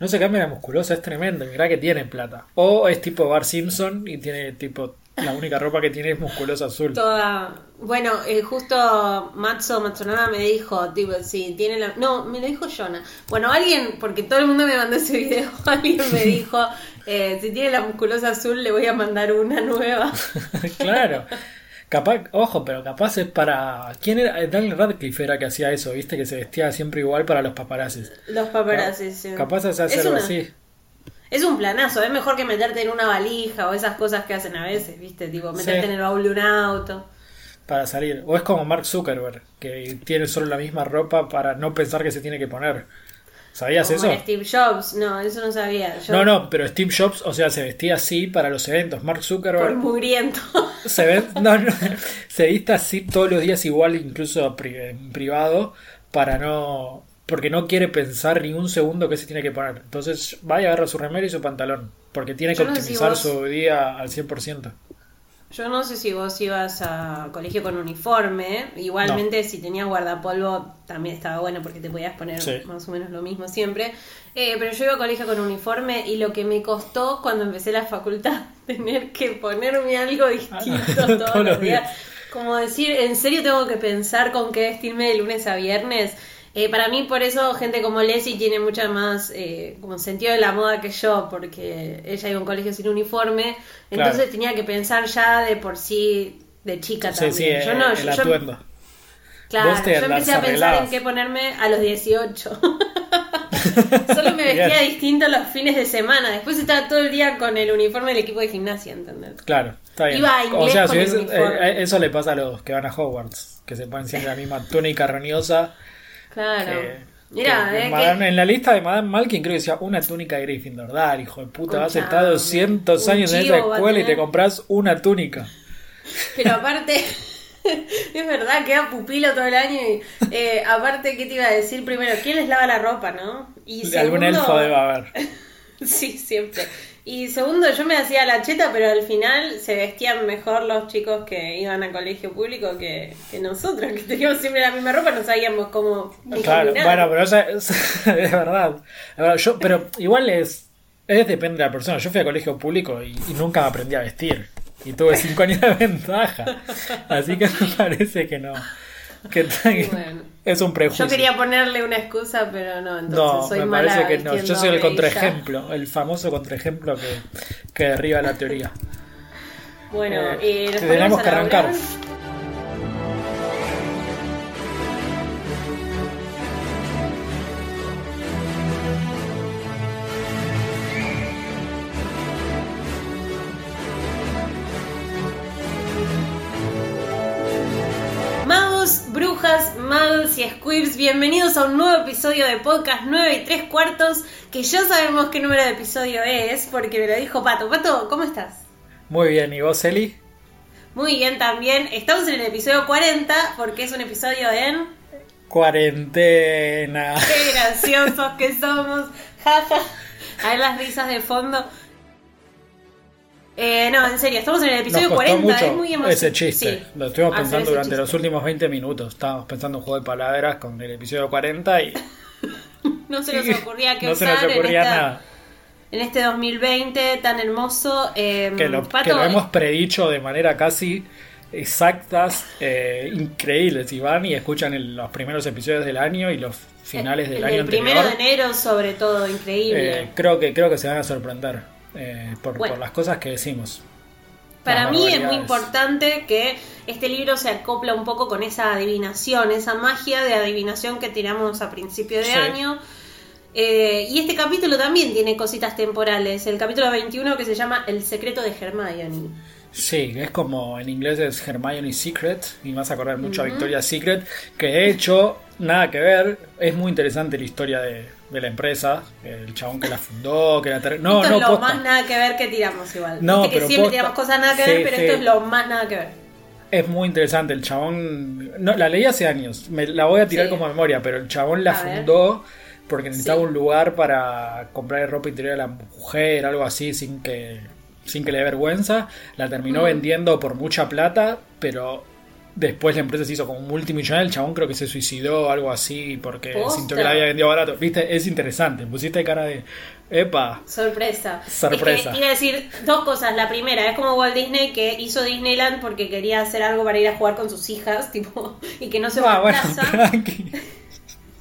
No se cambia la musculosa, es tremendo. Mirá que tiene plata. O es tipo Bar Simpson y tiene tipo. La única ropa que tiene es musculosa azul. Toda. Bueno, eh, justo Matzo Matsonana me dijo, tipo, si tiene la. No, me lo dijo Jonah. Bueno, alguien, porque todo el mundo me mandó ese video, alguien me dijo, eh, si tiene la musculosa azul, le voy a mandar una nueva. claro. Capaz, ojo, pero capaz es para. ¿Quién era? Daniel Radcliffe era que hacía eso, viste, que se vestía siempre igual para los paparazzis. Los paparazzis, sí. Capaz es hacerlo así. Es un planazo, es mejor que meterte en una valija o esas cosas que hacen a veces, viste, tipo meterte en el baúl de un auto. Para salir. O es como Mark Zuckerberg, que tiene solo la misma ropa para no pensar que se tiene que poner. ¿Sabías eso? Steve Jobs, no, eso no sabía. No, no, pero Steve Jobs, o sea, se vestía así para los eventos. Mark Zuckerberg. Por mugriento. Se, ve, no, no, se viste así todos los días igual, incluso en privado, para no. Porque no quiere pensar ni un segundo que se tiene que poner. Entonces va y agarra su remera y su pantalón. Porque tiene que optimizar su día al 100%. Yo no sé si vos ibas a colegio con uniforme. Igualmente, si tenías guardapolvo, también estaba bueno porque te podías poner más o menos lo mismo siempre. Eh, pero yo iba a colegio con uniforme y lo que me costó cuando empecé la facultad, tener que ponerme algo distinto todos, los días. Como decir, en serio tengo que pensar con qué vestirme de lunes a viernes. Eh, para mí, por eso, gente como Leslie tiene mucha más eh, como sentido de la moda que yo, porque ella iba a un colegio sin uniforme, entonces tenía que pensar ya de por sí de chica también. Sí, yo no, el atuendo. Claro, yo empecé a pensar en qué ponerme a los 18. Solo me vestía distinto los fines de semana. Después estaba todo el día con el uniforme del equipo de gimnasia, ¿entendés? Claro, está bien. Iba a inglés o sea, si eh, eso le pasa a los que van a Hogwarts, que se ponen siempre la misma túnica roñosa Claro. Mira, eh, en la lista de Madame Malkin creo que decía una túnica de Gryffindor. Dar, hijo de puta, has estado 200 años en esa escuela y te compras una túnica. Pero aparte, es verdad, queda pupilo todo el año. Y, eh, aparte, ¿qué te iba a decir primero? ¿Quién les lava la ropa, no? Y Algún elfo debe haber. sí, siempre. Y segundo, yo me hacía la cheta, pero al final se vestían mejor los chicos que iban a colegio público que, nosotros, que teníamos siempre la misma ropa, no sabíamos cómo. Claro, bueno, pero eso es, verdad. Yo, pero igual es, es depende de la persona. Yo fui a colegio público y, nunca me aprendí a vestir. Y tuve cinco años de ventaja. Así que me parece que no. Que es un prejuicio. Yo quería ponerle una excusa, pero no, entonces soy me parece que no. Yo soy el contraejemplo, el famoso contraejemplo que, que derriba la teoría. Bueno, eh, tenemos que arrancar. Bienvenidos a un nuevo episodio de podcast 9 y 3 cuartos, que ya sabemos qué número de episodio es, porque me lo dijo Pato. Pato, ¿cómo estás? Muy bien, ¿y vos, Eli? Muy bien también. Estamos en el episodio 40, porque es un episodio en... Cuarentena. Qué graciosos que somos. Jaja. Ver las risas de fondo. Eh, no, en serio, estamos en el episodio 40, es muy emocionante. Ese chiste, lo estuvimos pensando durante los últimos 20 minutos. Estábamos pensando un juego de palabras con el episodio 40 y. no se nos ocurría que no se nos ocurría en nada. En este 2020 tan hermoso. Em, que, lo, hemos predicho de manera casi exactas, eh, increíbles. Y van y escuchan los primeros episodios del año y los finales del año el primero de enero, sobre todo, increíble. Eh, creo, que, creo que se van a sorprender. Eh, por, las cosas que decimos. Para mí es muy importante que este libro se acopla un poco con esa adivinación, esa magia de adivinación que tiramos a principio de año. Eh, y este capítulo también tiene cositas temporales. El capítulo 21 que se llama El secreto de Hermione. Sí, es como en inglés es Hermione Secret, y me vas a acordar mucho a Victoria Secret, que de hecho, nada que ver, es muy interesante la historia de, de la empresa, el chabón que la fundó, que la No, esto no, es lo más nada que ver que tiramos igual. No, que siempre tiramos cosas nada que ver, pero esto es lo más nada que ver. Es muy interesante, el chabón, no, la leí hace años, me la voy a tirar como memoria, pero el chabón la fundó porque necesitaba un lugar para comprar ropa interior a la mujer, algo así, sin que sin que le dé vergüenza, la terminó vendiendo por mucha plata, pero después la empresa se hizo como multimillonaria, el chabón creo que se suicidó o algo así porque sintió que la había vendido barato. Viste, es interesante, pusiste cara de epa. Sorpresa. Sorpresa. Es que, decir dos cosas. La primera, es como Walt Disney que hizo Disneyland porque quería hacer algo para ir a jugar con sus hijas, tipo, y que no se ah, bueno, tranqui.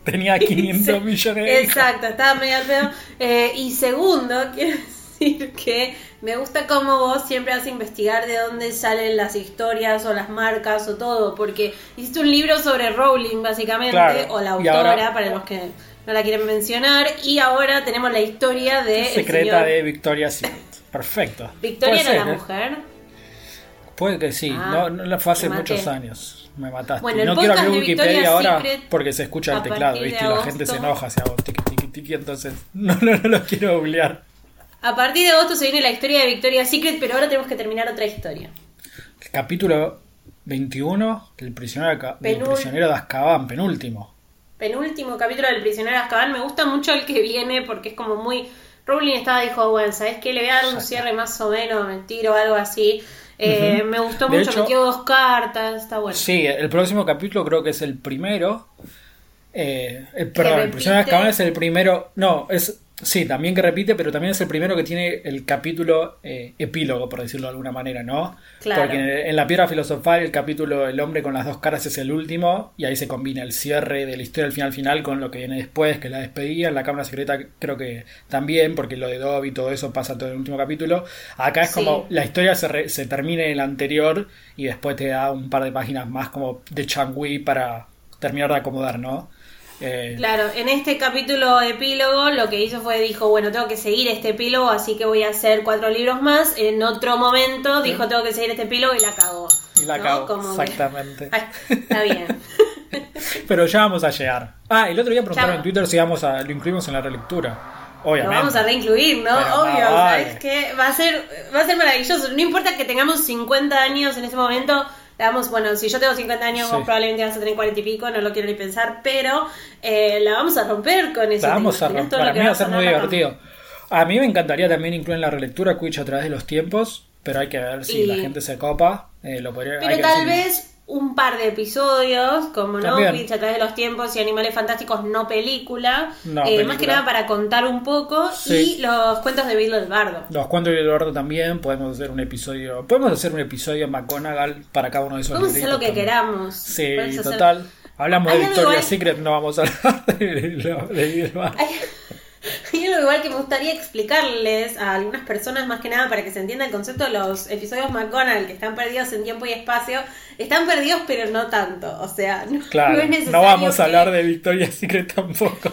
Tenía 500 millones de Exacto, estaba medio al pedo. Eh, y segundo, quiero decir que me gusta cómo vos siempre vas a investigar de dónde salen las historias o las marcas o todo, porque hiciste un libro sobre Rowling, básicamente, o la autora, para los que no la quieren mencionar, y ahora tenemos la historia de... Secreta de Victoria Secret. Perfecto. ¿Victoria era la ¿eh? mujer? Puede que sí, ah, no, no, fue hace muchos años me mataste. no quiero abrir Wikipedia ahora porque se escucha el teclado, ¿viste? Y la gente se enoja si hago tiki tiki tiki, entonces no, no, no lo quiero googlear. A partir de agosto se viene la historia de Victoria's Secret, pero ahora tenemos que terminar otra historia. capítulo 21, el prisionero, de, prisionero de Azkaban, penúltimo. Penúltimo capítulo del prisionero de Azkaban. Me gusta mucho el que viene porque es como muy... Rowling estaba, dijo, bueno, ¿sabes qué? Le voy a dar un cierre más o menos, mentira o algo así. Eh, me gustó mucho, hecho, metió dos cartas, está bueno. Sí, el próximo capítulo creo que es el primero. Eh, eh perdón, el prisionero de es el primero. No, es Sí, también que repite, pero también es el primero que tiene el capítulo eh, epílogo, por decirlo de alguna manera, ¿no? Claro. Porque en la piedra filosofal el capítulo El hombre con las dos caras es el último y ahí se combina el cierre de la historia del final final con lo que viene después, que es la despedida. En la cámara secreta creo que también, porque lo de Dobby y todo eso pasa todo en el último capítulo. Acá es como la historia se, se termina en el anterior y después te da un par de páginas más como de Changui para terminar de acomodar, ¿no? Eh, claro, en este capítulo epílogo lo que hizo fue, dijo, bueno, tengo que seguir este epílogo, así que voy a hacer cuatro libros más. En otro momento dijo, tengo que seguir este epílogo y la cagó. Y la cagó, exactamente. está bien. Pero ya vamos a llegar. Ah, el otro día preguntaron en Twitter si vamos a, lo incluimos en la relectura. Obviamente. Lo vamos a reincluir, ¿no? Obvio, ¿sabes qué? Va a, ser, va a ser maravilloso. No importa que tengamos 50 años en ese momento vamos, bueno, si yo tengo 50 años, probablemente vas a tener 40 y pico, no lo quiero ni pensar, pero eh, la vamos a romper con eso. La vamos a romper, para mí va a ser muy divertido. A mí me encantaría también incluir en la relectura Quiche a través de los tiempos, pero hay que ver si la gente se copa. Eh, lo podría, pero tal vez un par de episodios, como no, a través de los tiempos y Animales Fantásticos, no película. Eh, más que nada para contar un poco. Y los cuentos de Bill Eduardo. Los cuentos de Bill Eduardo también. Podemos hacer un episodio. Podemos hacer un episodio McGonagall para cada uno de esos Podemos hacer lo que queramos. Sí, total. Hablamos de Victoria's Secret, no vamos a hablar de, de Bill Eduardo. Y algo igual que me gustaría explicarles a algunas personas, más que nada para que se entienda el concepto de los episodios McGonagall, que están perdidos en tiempo y espacio. Están perdidos, pero no tanto. O sea, no, es necesario. No vamos a hablar de Victoria's Secret tampoco.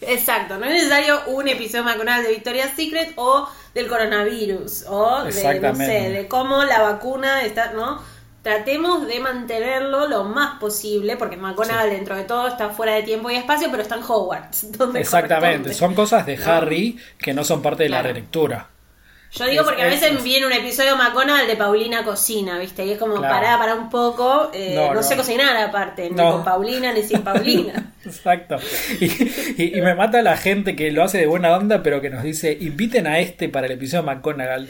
Exacto, no es necesario un episodio McGonagall de Victoria's Secret o del coronavirus o de, no sé, de cómo la vacuna está, ¿no? Tratemos de mantenerlo lo más posible, porque McGonagall dentro de todo está fuera de tiempo y espacio, pero está en Hogwarts. Exactamente, son cosas de Harry que no son parte de la relectura. Yo digo porque a veces viene un episodio McGonagall de Paulina cocina, ¿viste? Y es como, pará, pará un poco, eh, no, sé cocinar aparte, ni con Paulina ni sin Paulina. Exacto. Y, me mata la gente que lo hace de buena onda, pero que nos dice, inviten a este para el episodio McGonagall.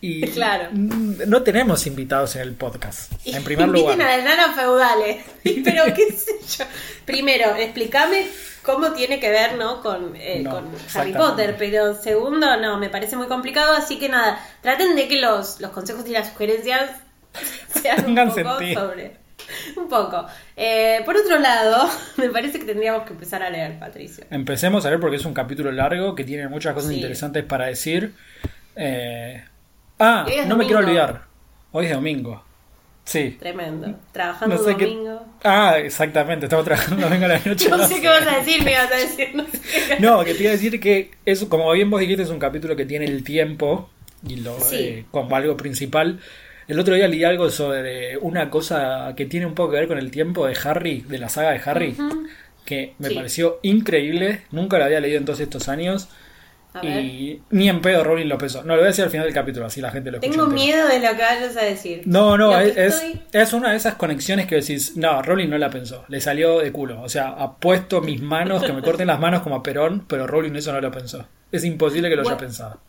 Y claro. no tenemos invitados en el podcast. En primer Inviten lugar. a las nanas feudales. Pero qué sé yo. Primero, explícame cómo tiene que ver ¿no? con, eh, con Harry Potter. Pero segundo, no, me parece muy complicado. Así que nada, traten de que los, los consejos y las sugerencias sean un poco sobre. Un poco. Eh, por otro lado, me parece que tendríamos que empezar a leer, Patricio. Empecemos a leer porque es un capítulo largo que tiene muchas cosas interesantes para decir. Eh, Ah, no me quiero olvidar. Hoy es domingo. Sí. Tremendo. Trabajando domingo. Ah, exactamente. Estamos trabajando domingo a la noche. no, sé qué vas a decir, me vas a decir. No, que te iba a decir que, es, como bien vos dijiste, es un capítulo que tiene el tiempo y lo eh, como algo principal. El otro día leí algo sobre una cosa que tiene un poco que ver con el tiempo de Harry, de la saga de Harry, que me pareció increíble. Nunca lo había leído en todos estos años y ni en pedo Rowling lo pensó. No, lo voy a decir al final del capítulo, así la gente lo escucha. Tengo miedo de lo que vayas a decir. No, no, es, es, una de esas conexiones que decís, no, Rowling no la pensó, le salió de culo. O sea, ha puesto mis manos, que me corten las manos como a Perón, pero Rowling eso no lo pensó. Es imposible que lo haya pensado.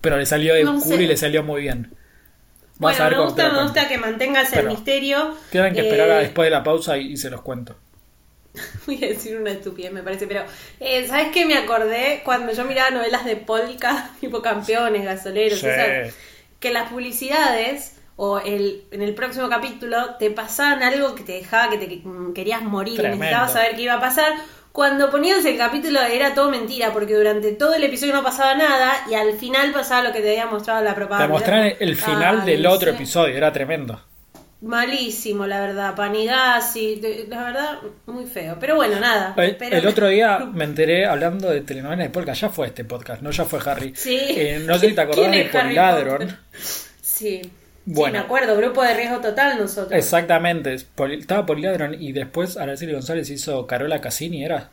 Pero le salió de culo y le salió muy bien. bueno, me gusta, me gusta que mantengas el misterio. Tienen que esperar a eh, después de la pausa y, se los cuento. Voy a decir una estupidez, me parece, pero eh, ¿sabes qué me acordé cuando yo miraba novelas de polka, tipo campeones, gasoleros, que las publicidades o el, en el próximo capítulo te pasaban algo que te dejaba que te querías morir, necesitabas saber qué iba a pasar. Cuando ponías el capítulo era todo mentira, porque durante todo el episodio no pasaba nada y al final pasaba lo que te había mostrado la propaganda. Te mostraron el final del otro episodio, era tremendo. Malísimo, la verdad, panigas y la verdad, muy feo. Pero bueno, nada. El, otro día me enteré hablando de telenovelas de polka, ya fue este podcast, no ya fue Harry. Sí. Eh, no sé si te acordás de Poliladron. Sí. Bueno, sí, me acuerdo, grupo de riesgo total nosotros. Exactamente, estaba Poliladron y después Araceli González hizo Carola Cassini, ¿era?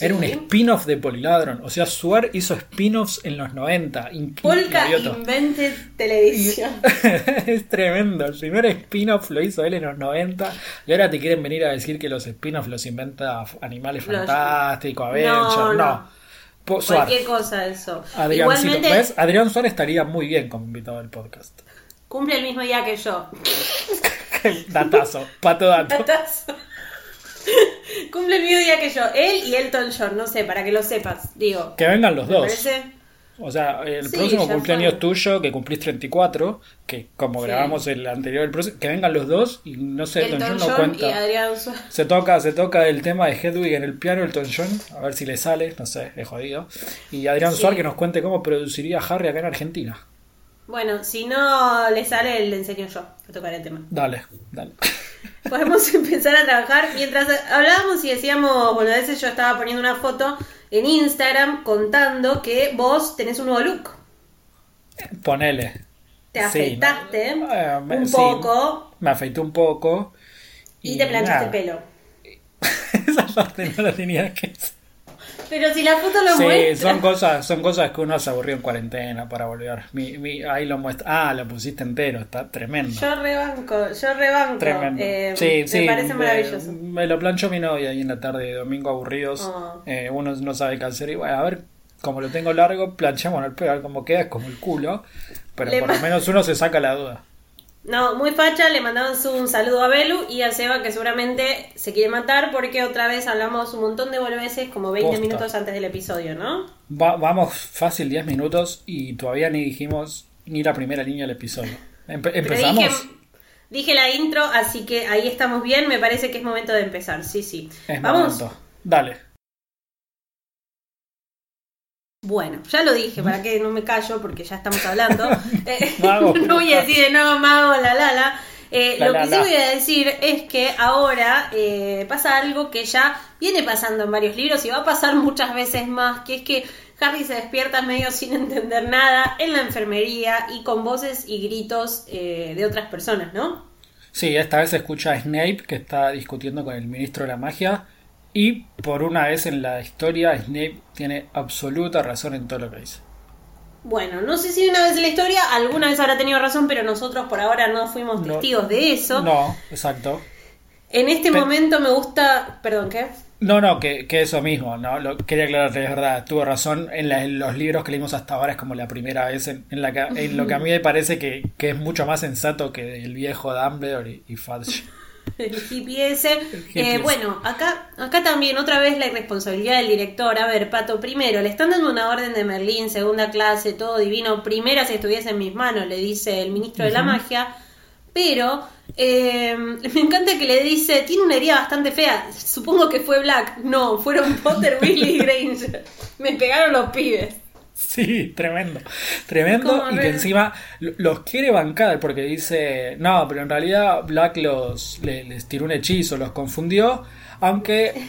Era un spin-off de Poliladron. O sea, Suar hizo spin-offs en los 90. Polka Invented Televisión. es tremendo. El primer spin-off lo hizo él en los 90. Y ahora te quieren venir a decir que los spin-offs los inventa Animales Fantásticos, Avengers. No. no. Cualquier cosa eso. Adrián, Igualmente... Adrián Suárez estaría muy bien como invitado al podcast. Cumple el mismo día que yo. Datazo, pato dato. Datazo. Cumple el mismo día que yo. Él y Elton John, no sé, para que lo sepas. Digo. Que vengan los dos. O sea, el próximo cumpleaños tuyo, que cumplís 34, que como grabamos el anterior, el que vengan los dos y no sé, Elton, John no cuenta. se toca, se toca el tema de Hedwig en el piano, Elton John, a ver si le sale, no sé, es jodido. Y Adrián Suárez que nos cuente cómo produciría Harry acá en Argentina. Bueno, si no le sale, le enseño yo a tocar el tema. Dale, dale. Podemos empezar a trabajar. Mientras hablábamos y decíamos, bueno, a veces yo estaba poniendo una foto en Instagram contando que vos tenés un nuevo look. Ponele. Te afeitaste eh, un poco. Me afeité un poco. Y, te planchaste el pelo. Esa parte no la tenía que pero si la foto lo sí, son cosas, son cosas que uno se aburrió en cuarentena para volver. Mi, ahí lo muestra. Ah, lo pusiste entero, está tremendo. Yo rebanco, yo rebanco. Tremendo. Eh, sí, sí, me parece maravilloso. Me, lo planchó mi novia ahí en la tarde de domingo aburridos. Oh. Eh, uno no sabe qué hacer y bueno, a ver, como lo tengo largo, planchamos el pelo, a ver cómo queda, es como el culo. Pero por lo menos uno se saca la duda. No, muy facha, le mandamos un saludo a Belu y a Seba que seguramente se quiere matar porque otra vez hablamos un montón de veces como 20 minutos antes del episodio, ¿no? vamos fácil 10 minutos y todavía ni dijimos ni la primera línea del episodio. empezamos. Dije, la intro, así que ahí estamos bien, me parece que es momento de empezar, sí, sí. vamos. Dale. Bueno, ya lo dije, para que no me callo porque ya estamos hablando. Eh, no voy a decir de nuevo mago, la la la. Eh, lo que sí voy a decir es que ahora eh, pasa algo que ya viene pasando en varios libros y va a pasar muchas veces más, que es que Harry se despierta medio sin entender nada en la enfermería y con voces y gritos de otras personas, ¿no? Sí, esta vez se escucha a Snape que está discutiendo con el ministro de la magia y por una vez en la historia, Snape tiene absoluta razón en todo lo que dice. Bueno, no sé si una vez en la historia, alguna vez habrá tenido razón, pero nosotros por ahora no fuimos testigos de eso. No, exacto. En este momento me gusta. Perdón, ¿qué? No, no, que, que eso mismo, no, lo, quería aclarar, es verdad, tuvo razón, en, los libros que leímos hasta ahora es como la primera vez en, la en lo que a mí me parece que, es mucho más sensato que el viejo Dumbledore y, y Fudge. El GPS. Eh, bueno, acá, acá también otra vez la irresponsabilidad del director. A ver, Pato, primero, le están dando una orden de Merlín, segunda clase, todo divino. Primera si estuviese en mis manos, le dice el ministro de la magia. Pero eh, me encanta que le dice, tiene una herida bastante fea. Supongo que fue Black. No, fueron Potter, Willy y Granger. Me pegaron los pibes. Sí, tremendo. Tremendo. Y que encima los quiere bancar porque dice, no, pero en realidad Black los les, tiró un hechizo, los confundió, aunque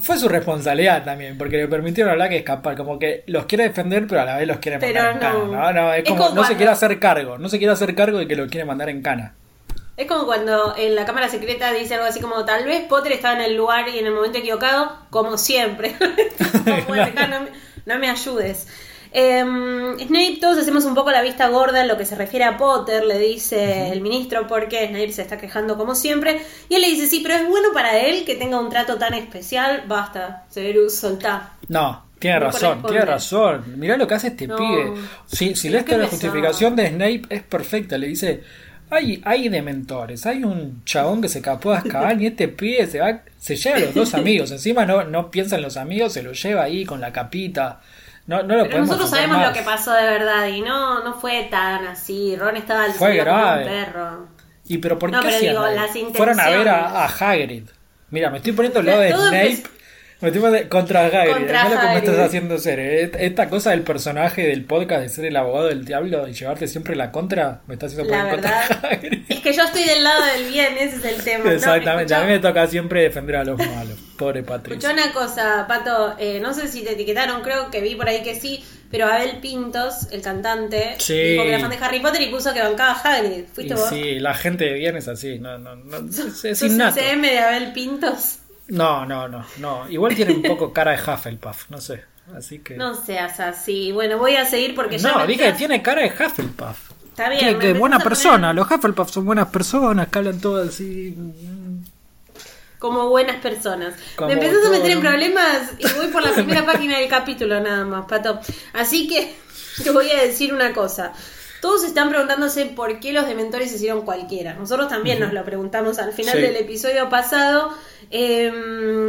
fue su responsabilidad también, porque le permitieron a Black escapar, como que los quiere defender, pero a la vez los quiere mandar en cana. No, es, como, no se quiere hacer cargo, no se quiere hacer cargo de que lo quiere mandar en cana. Es como cuando en la cámara secreta dice algo así como tal vez Potter estaba en el lugar y en el momento equivocado, como siempre. no me ayudes. Eh, Snape, todos hacemos un poco la vista gorda en lo que se refiere a Potter, le dice el ministro, porque Snape se está quejando como siempre. Y él le dice, sí, pero es bueno para él que tenga un trato tan especial. Basta, Severus, soltá. No, Tiene razón, tiene razón. Mirá lo que hace este pibe. Si, si lees la justificación de Snape es perfecta. Le dice, hay, hay dementores, hay un chabón que se capó a Azkaban y este pibe se va, se lleva a los dos amigos. Encima no, no piensa en los amigos, se lo lleva ahí con la capita. No, no lo Pero nosotros sabemos lo que pasó de verdad y no, no fue tan así. Ron estaba al Fue grave. perro. ¿Y pero por qué digo, Fueron a ver a, a Hagrid. Mira, me estoy poniendo el lado de Snape de, contra Hagrid. Contra lo que me estás haciendo ser. Eh. Esta cosa del personaje del podcast de ser el abogado del diablo y llevarte siempre la contra, me estás haciendo poner contra Hagrid. Es que yo estoy del lado del bien, ese es el tema. Exactamente, a mí me toca siempre defender a los malos. Pobre Patricia. Escucha una cosa, Pato, eh, no sé si te etiquetaron, creo que vi por ahí que sí, pero Abel Pintos, el cantante, sí. dijo que era fan de Harry Potter y puso que bancaba a Hagrid. ¿Fuiste vos? Sí, la gente de bien es así, no, no, no, es, es CM de Abel Pintos? No, no, no, no. Igual tiene un poco cara de Hufflepuff, no sé. Así que. No seas así. Bueno, voy a seguir porque ya. No, dije que tiene cara de Hufflepuff. Está bien. Que, buena persona. Los Hufflepuff son buenas personas, que hablan todo así. Como buenas personas. me empezás a meter en problemas y voy por la primera página del capítulo nada más, pato. Así que te voy a decir una cosa. Todos están preguntándose por qué los dementores hicieron cualquiera. Nosotros también nos lo preguntamos al final del episodio pasado. Eh,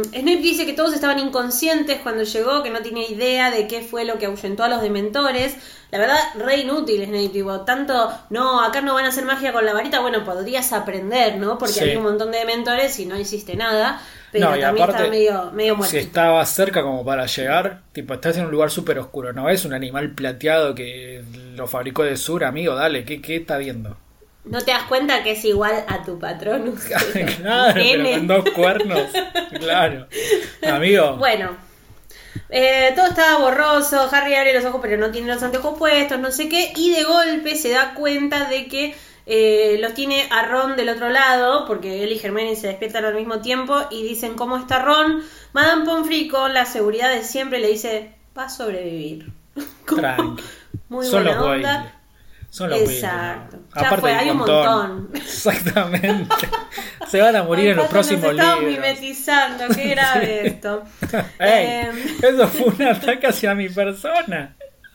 Snape dice que todos estaban inconscientes cuando llegó, que no tenía idea de qué fue lo que ahuyentó a los dementores. La verdad, re inútil Snape, tipo, tanto, no, acá no van a hacer magia con la varita, bueno, podrías aprender, ¿no? Porque hay un montón de dementores y no hiciste nada. Pero no, y también aparte, está medio, medio muerto. Si estaba cerca como para llegar, tipo, estás en un lugar súper oscuro, ¿no? Es un animal plateado que lo fabricó de sur, amigo, dale, ¿qué, qué está viendo? ¿No te das cuenta que es igual a tu patrón? claro, pero con dos cuernos. claro. Amigo. Bueno. Eh, todo estaba borroso, Harry abre los ojos pero no tiene los anteojos puestos, no sé qué, y de golpe se da cuenta de que eh, los tiene a Ron del otro lado, porque él y Hermione se despiertan al mismo tiempo y dicen cómo está Ron. Madame Pomfrey con la seguridad de siempre le dice, va a sobrevivir. Muy buena onda. Son los Exacto. Ya fue, hay un montón. Exactamente. Se van a morir en los próximos nos estamos mimetizando, qué grave esto. Ey, em, Eso fue un ataque hacia mi persona.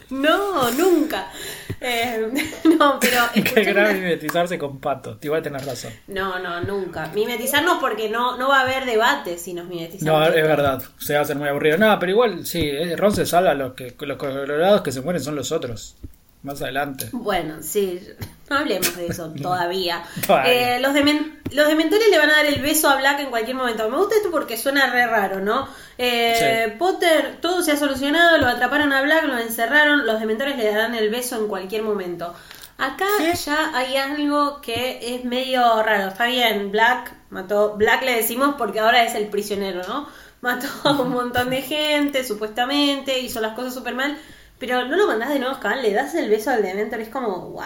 No, nunca. Eh, no, pero. Qué grave mimetizarse con patos. Igual tenés razón. No, no, nunca. Mimetizarnos porque no, no va a haber debate si nos mimetizamos. No, es verdad. Se va a hacer muy aburrido. No, pero igual, sí, eh, Ron se salva. Los, que, los colorados que se mueren son los otros. Más adelante. Bueno, sí, no hablemos de eso todavía. Eh, los, los dementores le van a dar el beso a Black en cualquier momento. Me gusta esto porque suena re raro, ¿no? Eh, Potter, todo se ha solucionado, lo atraparon a Black, lo encerraron, los dementores le darán el beso en cualquier momento. Acá ya hay algo que es medio raro. Está bien, Black mató. Black le decimos porque ahora es el prisionero, ¿no? Mató a un montón de gente, supuestamente, hizo las cosas súper mal pero no lo mandás de nuevo a le das el beso al Dementor, es como, wow.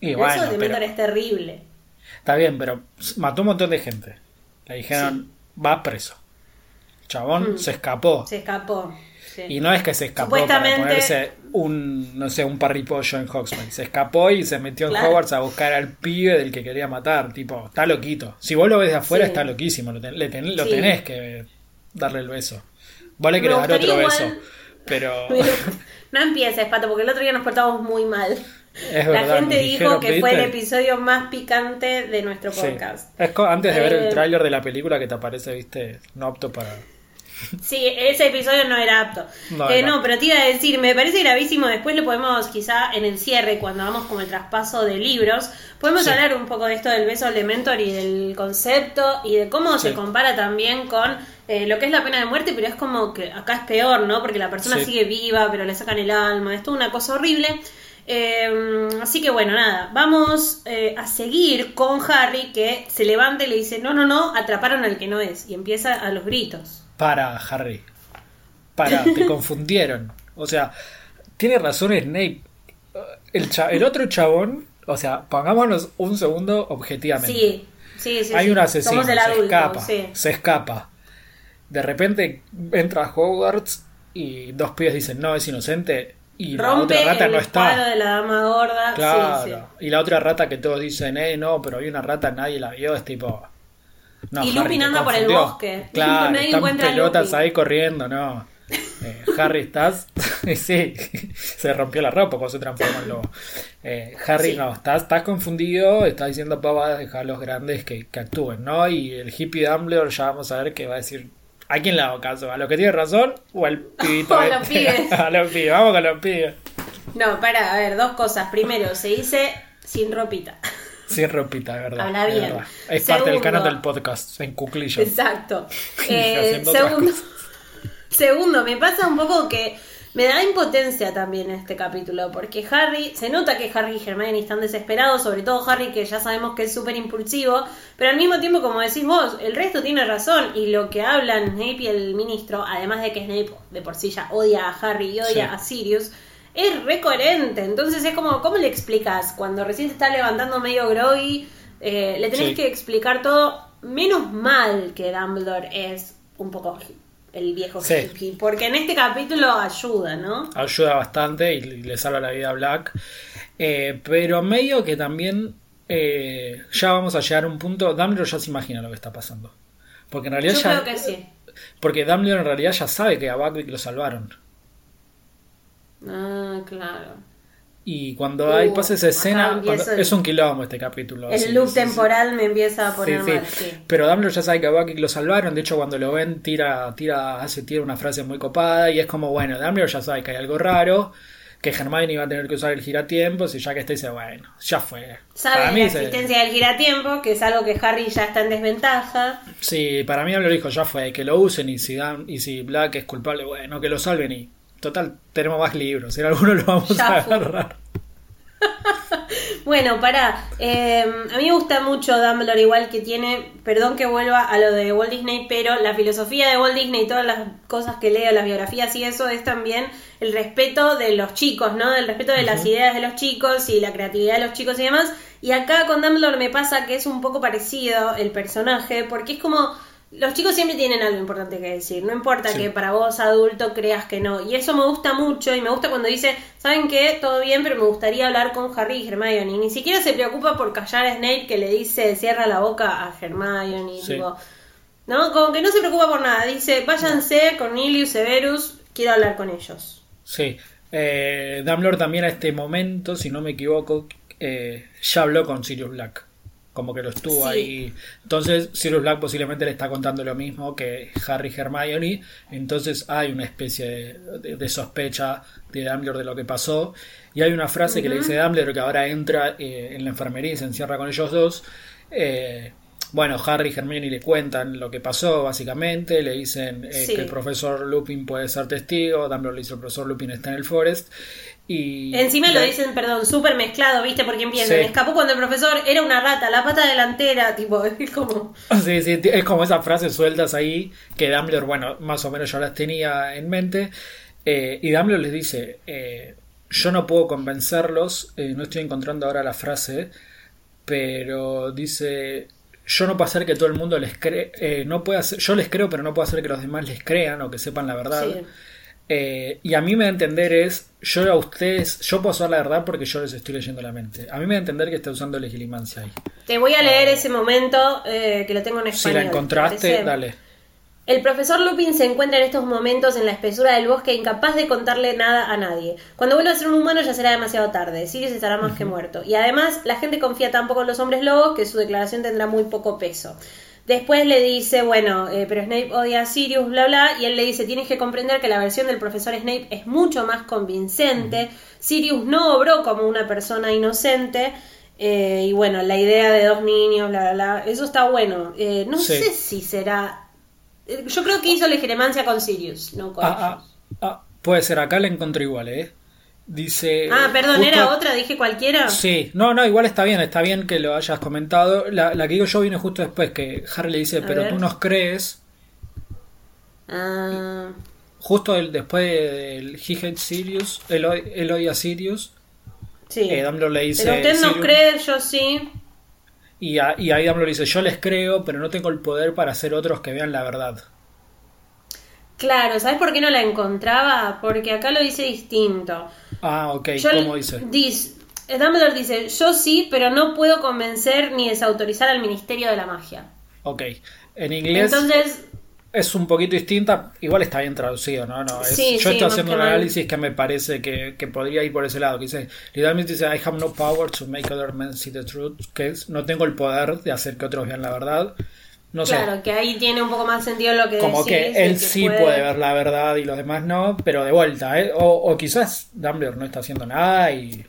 el beso del Dementor es terrible. Está bien, pero mató un montón de gente. Le dijeron, va preso. chabón mm. se escapó. Se escapó. Y no es que se escapó para ponerse un, no sé, un parripollo en Hogsmeade. Se escapó y se metió en Hogwarts a buscar al pibe del que quería matar. Tipo, está loquito. Si vos lo ves de afuera, está loquísimo. Lo, lo tenés que darle el beso. Vos le querés dar otro beso. Pero... No empieces, Pato, porque el otro día nos portamos muy mal. la gente dijo que fue el episodio más picante de nuestro podcast. Es antes de ver el eh, tráiler de la película que te aparece, viste, no apto para... Sí, ese episodio no era apto. No, eh, no, pero te iba a decir, me parece gravísimo. Después lo podemos, quizá en el cierre, cuando hagamos como el traspaso de libros, podemos hablar un poco de esto del beso de mentor y del concepto y de cómo se compara también con eh, lo que es la pena de muerte, pero es como que acá es peor, ¿no? Porque la persona sigue viva, pero le sacan el alma, es toda una cosa horrible. Eh, así que bueno, nada, vamos eh, a seguir con Harry que se levanta y le dice, no, no, no, atraparon al que no es, y empieza a los gritos. Para, Harry. Para, te confundieron. O sea, tiene razón Snape. El, el otro chabón, o sea, pongámonos un segundo objetivamente. Sí, sí, sí. Hay un asesino, se escapa, se escapa de repente entra a Hogwarts y dos pibes dicen, no, es inocente. Y la otra rata no está. de la dama gorda. Claro. Y la otra rata que todos dicen, eh, no, pero hay una rata, nadie la vio, es tipo. No, anda por el bosque. Claro, están pelotas ahí corriendo, no. Eh, Harry, ¿estás? sí, se rompió la ropa cuando se transformó en lobo. Eh, Harry, no, estás, estás confundido, estás diciendo pavadas, dejar a los grandes que, que, actúen, ¿no? Y el hippie Dumbledore ya vamos a ver que va a decir, ¿a quién le hago caso? ¿A lo que tiene razón o al pibito? a los pibes. a los pibes, vamos con los pibes. No, para, a ver, dos cosas. Primero, se dice sin ropita. Sin ropita, verdad. Habla bien. Es, parte del canal del podcast, en cuclillas. Exacto. Eh, segundo, segundo, me pasa un poco que me da impotencia también este capítulo, porque Harry, se nota que Harry y Hermione están desesperados, sobre todo Harry que ya sabemos que es súper impulsivo, pero al mismo tiempo, como decís vos, el resto tiene razón y lo que hablan Snape y el ministro, además de que Snape de por sí ya odia a Harry y odia a Sirius, es recoherente. Entonces es como, ¿cómo le explicas? Cuando recién se está levantando medio groggy, eh, le tenés que explicar todo. Menos mal que Dumbledore es un poco el viejo hippie, porque en este capítulo ayuda, ¿no? Ayuda bastante y le salva la vida a Black. Eh, pero medio que también eh, ya vamos a llegar a un punto. Dumbledore ya se imagina lo que está pasando. Porque en realidad Yo ya. Creo que sí. Porque Dumbledore en realidad ya sabe que a Buckbeak lo salvaron. Ah, claro. Y cuando hay pasa esa escena, es un quilombo este capítulo. El loop temporal me empieza a poner mal, Pero Dumbledore ya sabe que a Bucky lo salvaron. De hecho, cuando lo ven, tira, tira, hace, tira una frase muy copada. Y es como, bueno, Dumbledore ya sabe que hay algo raro. Que Hermione iba a tener que usar el giratiempos. Y ya que está, dice, bueno, ya fue. Sabe la existencia del giratiempo, que es algo que Harry ya está en desventaja. Sí, para mí Dumbledore dijo, ya fue, que lo usen. Y si, Dan, y si Black es culpable, bueno, que lo salven y Total, tenemos más libros. En alguno lo vamos a agarrar. bueno, para em, a mí me gusta mucho Dumbledore, igual que tiene. Perdón que vuelva a lo de Walt Disney, pero la filosofía de Walt Disney y todas las cosas que leo, las biografías y eso, es también el respeto de los chicos, ¿no? El respeto de las ideas de los chicos y la creatividad de los chicos y demás. Y acá con Dumbledore me pasa que es un poco parecido el personaje, porque es como los chicos siempre tienen algo importante que decir, no importa que para vos adulto creas que no. Y eso me gusta mucho y me gusta cuando dice, ¿saben qué? Todo bien, pero me gustaría hablar con Harry y Hermione. Y ni siquiera se preocupa por callar a Snape que le dice, cierra la boca a Hermione. ¿No? Como que no se preocupa por nada. Dice, váyanse, Cornelius, Severus, quiero hablar con ellos. Sí. Eh, Dumbledore también a este momento, si no me equivoco, eh, ya habló con Sirius Black como que lo estuvo ahí. Entonces, Sirius Black posiblemente le está contando lo mismo que Harry Hermione. Entonces, hay una especie de, sospecha de Dumbledore de lo que pasó. Y hay una frase que le dice Dumbledore que ahora entra eh, en la enfermería y se encierra con ellos dos. Eh, bueno, Harry y Hermione le cuentan lo que pasó, básicamente. Le dicen eh, que el profesor Lupin puede ser testigo. Dumbledore le dice el profesor Lupin está en el Forest. Y Encima lo dicen, perdón, súper mezclado, ¿viste? Porque empiezan. Escapó cuando el profesor era una rata, la pata delantera, tipo, es como. Sí, sí, es como esas frases sueltas ahí que Dumbledore, bueno, más o menos ya las tenía en mente. Eh, y Dumbledore les dice: eh, Yo no puedo convencerlos, eh, no estoy encontrando ahora la frase, pero dice: Yo no puedo hacer que todo el mundo les cree, no puedo hacer, yo les creo, pero no puedo hacer que los demás les crean o que sepan la verdad. Eh, y a mí me da a entender es, yo a ustedes, yo puedo saber la verdad porque yo les estoy leyendo la mente. A mí me da a entender que está usando legilimancia ahí. Te voy a leer ese momento eh, que lo tengo en español. Si la encontraste, dale. El profesor Lupin se encuentra en estos momentos en la espesura del bosque incapaz de contarle nada a nadie. Cuando vuelva a ser un humano ya será demasiado tarde. Sirius estará más que muerto. Y además, la gente confía tan poco en los hombres lobos que su declaración tendrá muy poco peso. Después le dice, bueno, eh, pero Snape odia a Sirius, bla, bla, y él le dice, tienes que comprender que la versión del profesor Snape es mucho más convincente. Sirius no obró como una persona inocente. Eh, y bueno, la idea de dos niños, bla, bla, bla, eso está bueno. Eh, no sé si será... Yo creo que hizo legitimancia con Sirius, no con ah, ah, ah, puede ser, acá la encontré igual, ¿eh? Dice. Ah, perdón, era otra, dije cualquiera. Sí, no, no, igual está bien, está bien que lo hayas comentado. La, la que digo yo viene justo después, que Harry le dice, pero tú nos crees. Ah. Justo el, después del He Sirius, él, odia a Sirius. Sí. Eh, Dumbledore le dice. Pero usted nos cree, yo sí. Y, y ahí Dumbledore dice: Yo les creo, pero no tengo el poder para hacer otros que vean la verdad. Claro, ¿sabes por qué no la encontraba? Porque acá lo dice distinto. Ah, ok. ¿Cómo dice? dice? Dumbledore dice, yo sí, pero no puedo convencer ni desautorizar al Ministerio de la Magia. Ok. En inglés... Entonces, es un poquito distinta, igual está bien traducido, ¿no? no es, yo estoy haciendo un análisis que me parece que, podría ir por ese lado, que dice, literalmente dice, I have no power to make other men see the truth, que es, no tengo el poder de hacer que otros vean la verdad. No claro, que ahí tiene un poco más sentido lo que Como que él sí puede... ver la verdad y los demás no, pero de vuelta, ¿eh? o, quizás Dumbledore no está haciendo nada y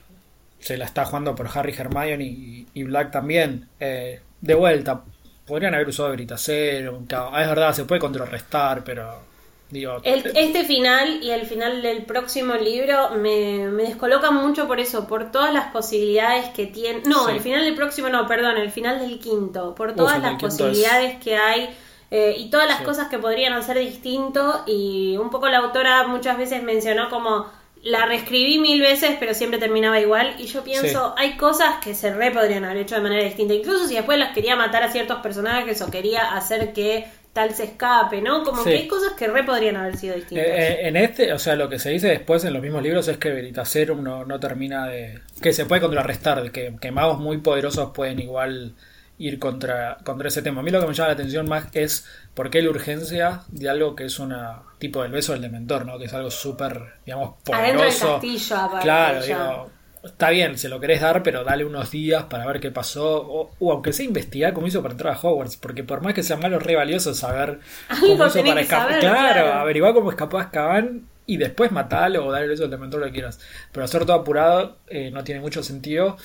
se la está jugando por Harry, Hermione y, y Black también. Eh, de vuelta, podrían haber usado Veritaserum. es verdad, se puede contrarrestar, pero. Digo, eh, este final y el final del próximo libro me, me descolocan mucho por eso, por todas las posibilidades que tiene. No, el final del próximo no, perdón, el final del quinto, por todas las posibilidades que hay. Eh, y todas las cosas que podrían hacer distinto y un poco la autora muchas veces mencionó como la reescribí mil veces, pero siempre terminaba igual. Y yo pienso, hay cosas que se re podrían haber hecho de manera distinta. Incluso si después las quería matar a ciertos personajes o quería hacer que tal se escape, ¿no? Como que hay cosas que re podrían haber sido distintas. Eh, eh, en este, o sea, lo que se dice después en los mismos libros es que Veritaserum no, no termina de. que se puede contrarrestar, que, que magos muy poderosos pueden igual ir contra, contra ese tema. A mí lo que me llama la atención más es por qué la urgencia de algo que es una tipo del beso del dementor, ¿no? Que es algo súper, digamos, poderoso. castillo, claro, digo, está bien, se lo querés dar, pero dale unos días para ver qué pasó. O, aunque sea investigar cómo hizo para entrar a Hogwarts, porque por más que sea malo, re valioso saber cómo hizo para escapar. Claro, averiguar cómo escapó a Azkaban y después matarlo o darle el beso del dementor lo que quieras. Pero hacer todo apurado eh, no tiene mucho sentido.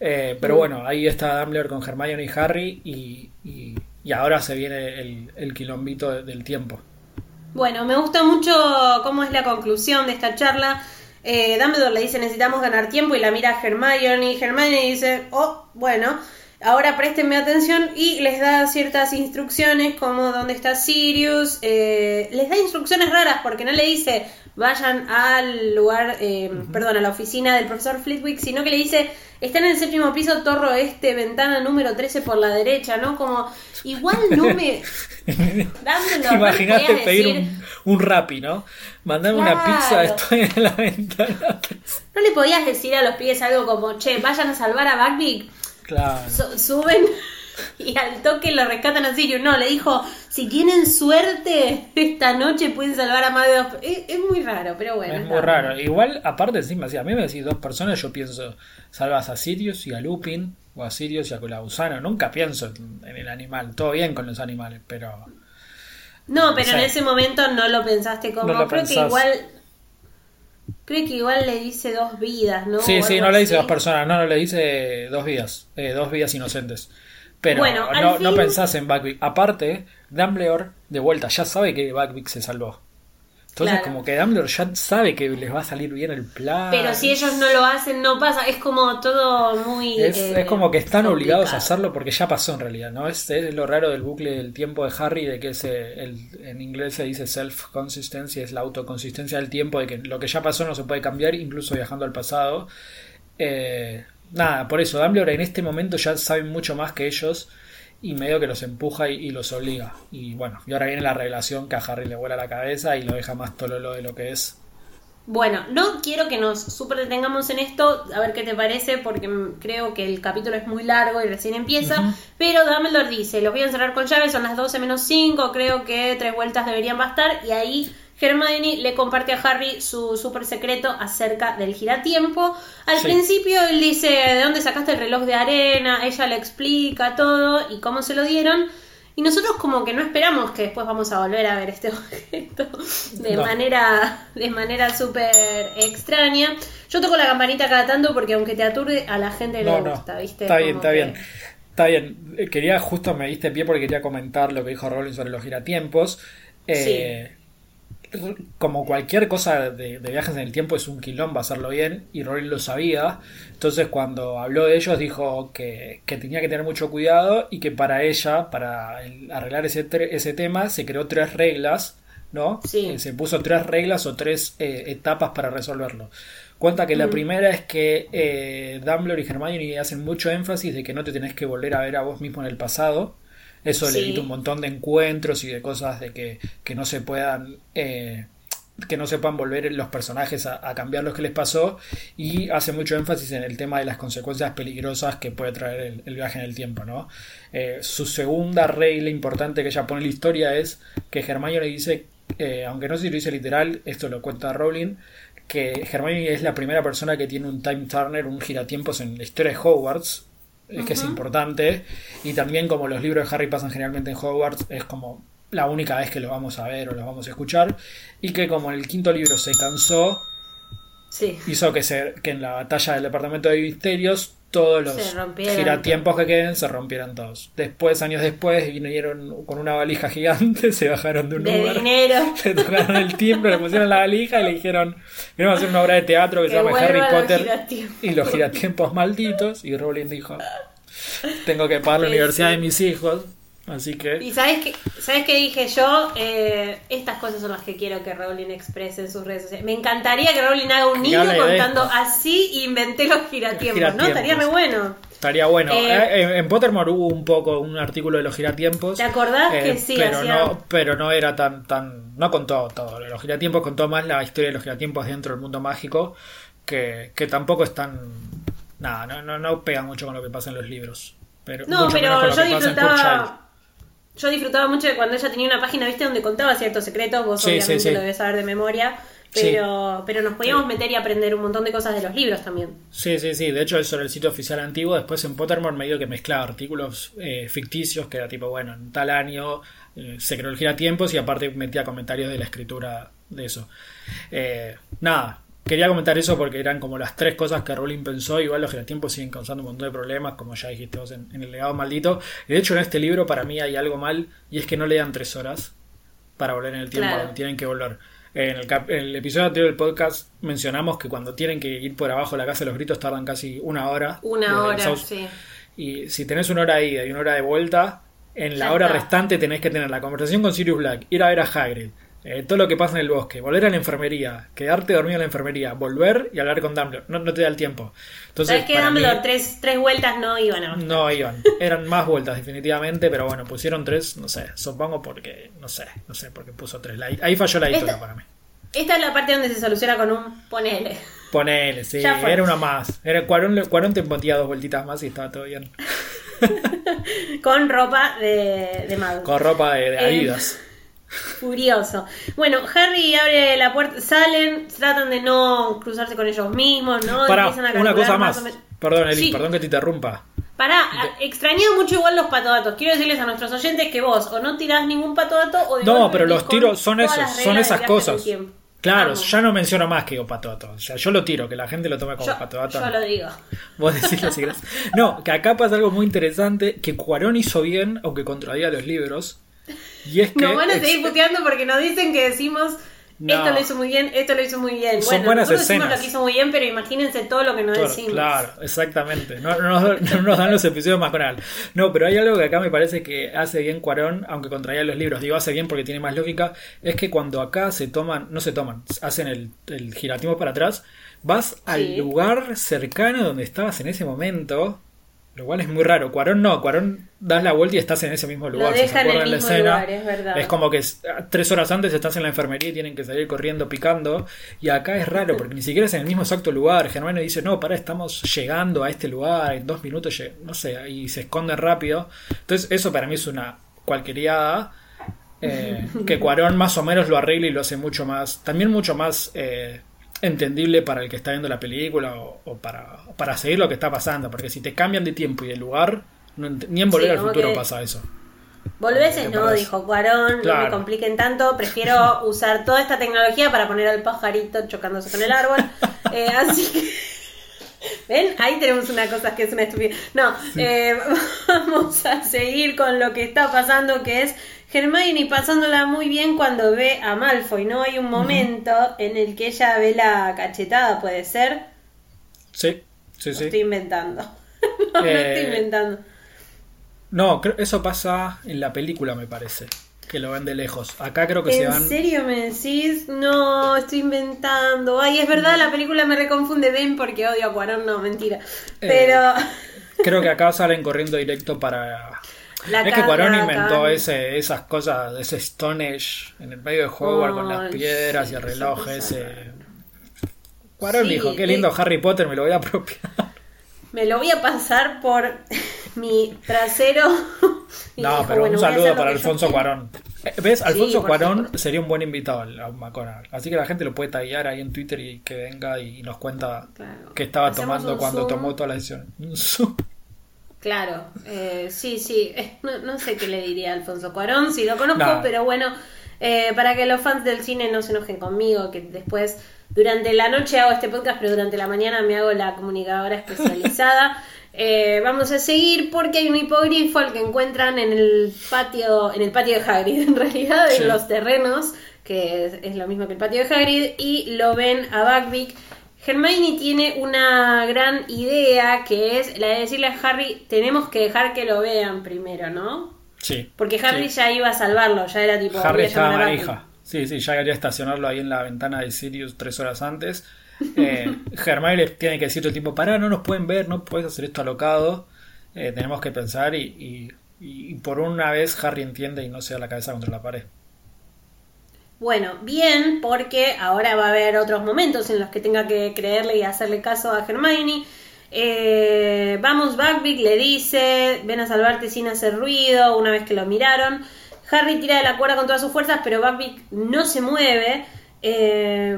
Eh, pero mm. bueno, ahí está Dumbledore con Hermione y Harry y, y, ahora se viene el, el quilombito del tiempo. Bueno, me gusta mucho cómo es la conclusión de esta charla. Eh, Dumbledore le dice necesitamos ganar tiempo y la mira a Hermione y Hermione dice, oh, bueno, ahora préstenme atención y les da ciertas instrucciones como dónde está Sirius, eh, les da instrucciones raras porque no le dice vayan al lugar, eh, perdón, a la oficina del profesor Flitwick, sino que le dice está en el séptimo piso, torro este, ventana número 13 por la derecha, ¿no? Como, igual no me... Imaginaste pedir un, un rapi, ¿no? Mandame una pizza, estoy en la ventana. ¿No le podías decir a los pibes algo como, che, vayan a salvar a Buckbeak? Claro. suben y al toque lo rescatan a Sirius. No, le dijo, si tienen suerte esta noche pueden salvar a más de dos. Es, muy raro, pero bueno. Es muy raro. Igual, aparte encima, si a mí me decís dos personas, yo pienso, salvas a Sirius y a Lupin, o a Sirius y a Colabusano. Nunca pienso en el animal. Todo bien con los animales, pero... No, pero en ese momento no lo pensaste como... creo que igual... Creo que igual le dice dos vidas, ¿no? Sí, sí, no le dice dos personas, no, no le dice dos vidas, eh, dos vidas inocentes. Pero no, no pensás en Buckbeak. Aparte, Dumbledore, de vuelta, ya sabe que Buckbeak se salvó. Entonces, como que Dumbledore ya sabe que les va a salir bien el plan. Pero si ellos no lo hacen, no pasa. Es como todo muy. Es, es como que están obligados a hacerlo porque ya pasó en realidad, ¿no? Es, es lo raro del bucle del tiempo de Harry, de que ese, el, en inglés se dice self-consistency, es la autoconsistencia del tiempo, de que lo que ya pasó no se puede cambiar, incluso viajando al pasado. Eh, nada, por eso, Dumbledore en este momento ya sabe mucho más que ellos y medio que los empuja y, los obliga. Y bueno, y ahora viene la revelación que a Harry le vuela la cabeza y lo deja más tololo de lo que es. Bueno, no quiero que nos super detengamos en esto, a ver qué te parece, porque creo que el capítulo es muy largo y recién empieza, pero Dumbledore dice, los voy a encerrar con llaves, son las 12 menos 5, creo que tres vueltas deberían bastar, y ahí Hermione le comparte a Harry su súper secreto acerca del giratiempo. Al principio él dice, ¿de dónde sacaste el reloj de arena? Ella le explica todo y cómo se lo dieron. Y nosotros como que no esperamos que después vamos a volver a ver este objeto de manera de manera súper extraña. Yo toco la campanita cada tanto porque aunque te aturde, a la gente le gusta, ¿viste? Está bien, está bien. Está bien. Quería, justo me diste pie porque quería comentar lo que dijo Rowling sobre los giratiempos. Eh, como cualquier cosa de, viajes en el tiempo es un quilombo hacerlo bien y Rory lo sabía. Entonces cuando habló de ellos dijo que, tenía que tener mucho cuidado y que para ella para arreglar ese, ese tema se creó tres reglas ¿no? Eh, se puso tres reglas o tres eh, etapas para resolverlo. Cuenta que la primera es que eh, Dumbledore y Hermione hacen mucho énfasis de que no te tenés que volver a ver a vos mismo en el pasado eso le evita un montón de encuentros y de cosas de que, no se puedan, eh, que no sepan volver los personajes a, cambiar lo que les pasó y hace mucho énfasis en el tema de las consecuencias peligrosas que puede traer el, viaje en el tiempo, ¿no? Eh, su segunda regla importante que ella pone en la historia es que Hermione dice, eh, aunque no sé si lo dice literal, esto lo cuenta Rowling, que Hermione es la primera persona que tiene un time turner, un giratiempos en la historia de Hogwarts, es que es importante, y también como los libros de Harry pasan generalmente en Hogwarts, es como la única vez que lo vamos a ver o lo vamos a escuchar, y que como en el quinto libro se cansó, hizo que, se, que en la batalla del Departamento de Misterios todos los giratiempos que queden se rompieran todos. Después, años después, vinieron con una valija gigante, se bajaron de un de dinero. le tocaron el timbre, le pusieron la valija y le dijeron, queremos hacer una obra de teatro que, se llama Harry Potter y los giratiempos malditos. Y Rowling dijo, tengo que pagar la universidad de mis hijos. Así que. ¿Y sabes qué, sabes qué dije yo? Eh, estas cosas son las que quiero que Rowling exprese en sus redes sociales. Me encantaría que Rowling haga un niño contando así inventé los giratiempos, ¿no? Estaría re bueno. Estaría bueno. Eh, eh, en Pottermore hubo un poco un artículo de los giratiempos. ¿Te acordás que sí? Pero no, pero no era tan, tan. No contó todo. Los giratiempos contó más la historia de los giratiempos dentro del mundo mágico. Que, que tampoco es tan. Nada, no, no, no pega mucho con lo que pasa en los libros. Pero, no, pero yo disfrutaba yo disfrutaba mucho de cuando ella tenía una página, ¿viste? Donde contaba ciertos secretos, vos obviamente lo debes saber de memoria, pero, pero nos podíamos meter y aprender un montón de cosas de los libros también. Sí, sí, sí, de hecho eso era el sitio oficial antiguo, después en Pottermore medio que mezclaba artículos eh, ficticios, que era tipo, bueno, en tal año eh, se creó el giratiempos y aparte metía comentarios de la escritura de eso. Eh, nada, Quería comentar eso porque eran como las tres cosas que Rowling pensó. Igual los giratiempos siguen causando un montón de problemas, como ya dijiste vos en, el legado maldito. Y de hecho, en este libro para mí hay algo mal y es que no le dan tres horas para volver en el tiempo tienen que volver. En el, episodio anterior del podcast mencionamos que cuando tienen que ir por abajo de la casa de los gritos tardan casi una hora. Una hora, sí. Y si tenés una hora de ida y una hora de vuelta, en la hora restante tenés que tener la conversación con Sirius Black, ir a ver a Hagrid, eh, todo lo que pasa en el bosque, volver a la enfermería, quedarte dormido en la enfermería, volver y hablar con Dumbledore. No, no te da el tiempo. Entonces, ¿Sabes que Dumbledore? tres, tres vueltas no iban a No iban. Eran más vueltas, definitivamente, pero bueno, pusieron tres, no sé, supongo porque, no sé, no sé, porque puso tres. Ahí falló la historia para mí. Esta es la parte donde se soluciona con un ponele. Ponele, sí, era una más. Era, Cuarón, Cuarón te metía dos vueltitas más y estaba todo bien. con ropa de, de mago. Con ropa de, de Adidas. Furioso. Bueno, Harry abre la puerta, salen, tratan de no cruzarse con ellos mismos, ¿no? Para, una cosa más. Perdón, Eli, perdón que te interrumpa. Pará, extrañé mucho igual los patodatos. Quiero decirles a nuestros oyentes que vos o no tirás ningún patodato o de No, pero los tiros son esos, son esas cosas. Claro, ya no menciono más que digo patodato. O sea, yo lo tiro, que la gente lo tome como patodato. Yo lo digo. Vos decís si No, que acá pasa algo muy interesante, que Cuarón hizo bien, aunque contradía los libros, y es que, nos van a seguir puteando porque nos dicen que decimos esto lo hizo muy bien, esto lo hizo muy bien. Son bueno, buenas nosotros decimos lo que hizo muy bien, pero imagínense todo lo que nos decimos. Claro, exactamente. No, nos dan los episodios más con él. No, pero hay algo que acá me parece que hace bien Cuarón, aunque contraía los libros. Digo, hace bien porque tiene más lógica. Es que cuando acá se toman, no se toman, hacen el, el para atrás, vas al lugar cercano donde estabas en ese momento lo cual es muy raro. Cuarón no, Cuarón das la vuelta y estás en ese mismo lugar. Lo deja en la escena. es, verdad. es como que tres horas antes estás en la enfermería y tienen que salir corriendo picando. Y acá es raro porque ni siquiera es en el mismo exacto lugar. Germano dice, no, para, estamos llegando a este lugar, en dos minutos, no sé, y se esconden rápido. Entonces eso para mí es una cualqueriada. Eh, que Cuarón más o menos lo arregla y lo hace mucho más, también mucho más eh, entendible para el que está viendo la película o, para, para, seguir lo que está pasando. Porque si te cambian de tiempo y de lugar, ni en Volver al Futuro pasa eso. Volveses no, dijo Cuarón, no me compliquen tanto, prefiero usar toda esta tecnología para poner al pajarito chocándose con el árbol. Eh, así que... ¿Ven? Ahí tenemos una cosa que es una estupidez. No, eh, vamos a seguir con lo que está pasando, que es Hermione pasándola muy bien cuando ve a Malfoy, ¿no? Hay un momento en el que ella ve la cachetada, ¿puede ser? Sí, sí, sí. estoy inventando. no, estoy eh, inventando. No, eso pasa en la película, me parece. Que lo ven de lejos. Acá creo que se van. ¿En serio me decís? No, estoy inventando. Ay, es verdad, la película me reconfunde. Ven porque odio a Cuarón, no, mentira. Eh, Pero. creo que acá salen corriendo directo para es que Cuarón inventó ese, esas cosas, ese Stone Age en el medio de Hogwarts con las piedras y el reloj ese. Cuarón dijo, qué lindo Harry Potter, me lo voy a apropiar. Me lo voy a pasar por mi trasero. no, pero un saludo para Alfonso Cuarón. Eh, ¿Ves? Alfonso Cuarón sería un buen invitado a Macoral. Así que la gente lo puede tallar ahí en Twitter y que venga y nos cuenta qué estaba tomando cuando tomó toda la decisión. Claro, eh, sí, sí. No, sé qué le diría a Alfonso Cuarón, si lo conozco, pero bueno, eh, para que los fans del cine no se enojen conmigo, que después durante la noche hago este podcast, pero durante la mañana me hago la comunicadora especializada. Eh, vamos a seguir porque hay un hipogrifo al que encuentran en el patio, en el patio de Hagrid, en realidad, en los terrenos, que es, lo mismo que el patio de Hagrid, y lo ven a Buckbeak. Hermione tiene una gran idea que es la de decirle a Harry, tenemos que dejar que lo vean primero, ¿no? Sí. Porque Harry ya iba a salvarlo, ya era tipo... Harry estaba manija. Sí, sí, ya quería estacionarlo ahí en la ventana de Sirius tres horas antes. Eh, le tiene que decir el tipo, pará, no nos pueden ver, no puedes hacer esto alocado. Eh, tenemos que pensar y, y, por una vez Harry entiende y no se da la cabeza contra la pared. Bueno, bien, porque ahora va a haber otros momentos en los que tenga que creerle y hacerle caso a Hermione. Eh, vamos, Buckbeak le dice, ven a salvarte sin hacer ruido, una vez que lo miraron. Harry tira de la cuerda con todas sus fuerzas, pero Buckbeak no se mueve. Eh,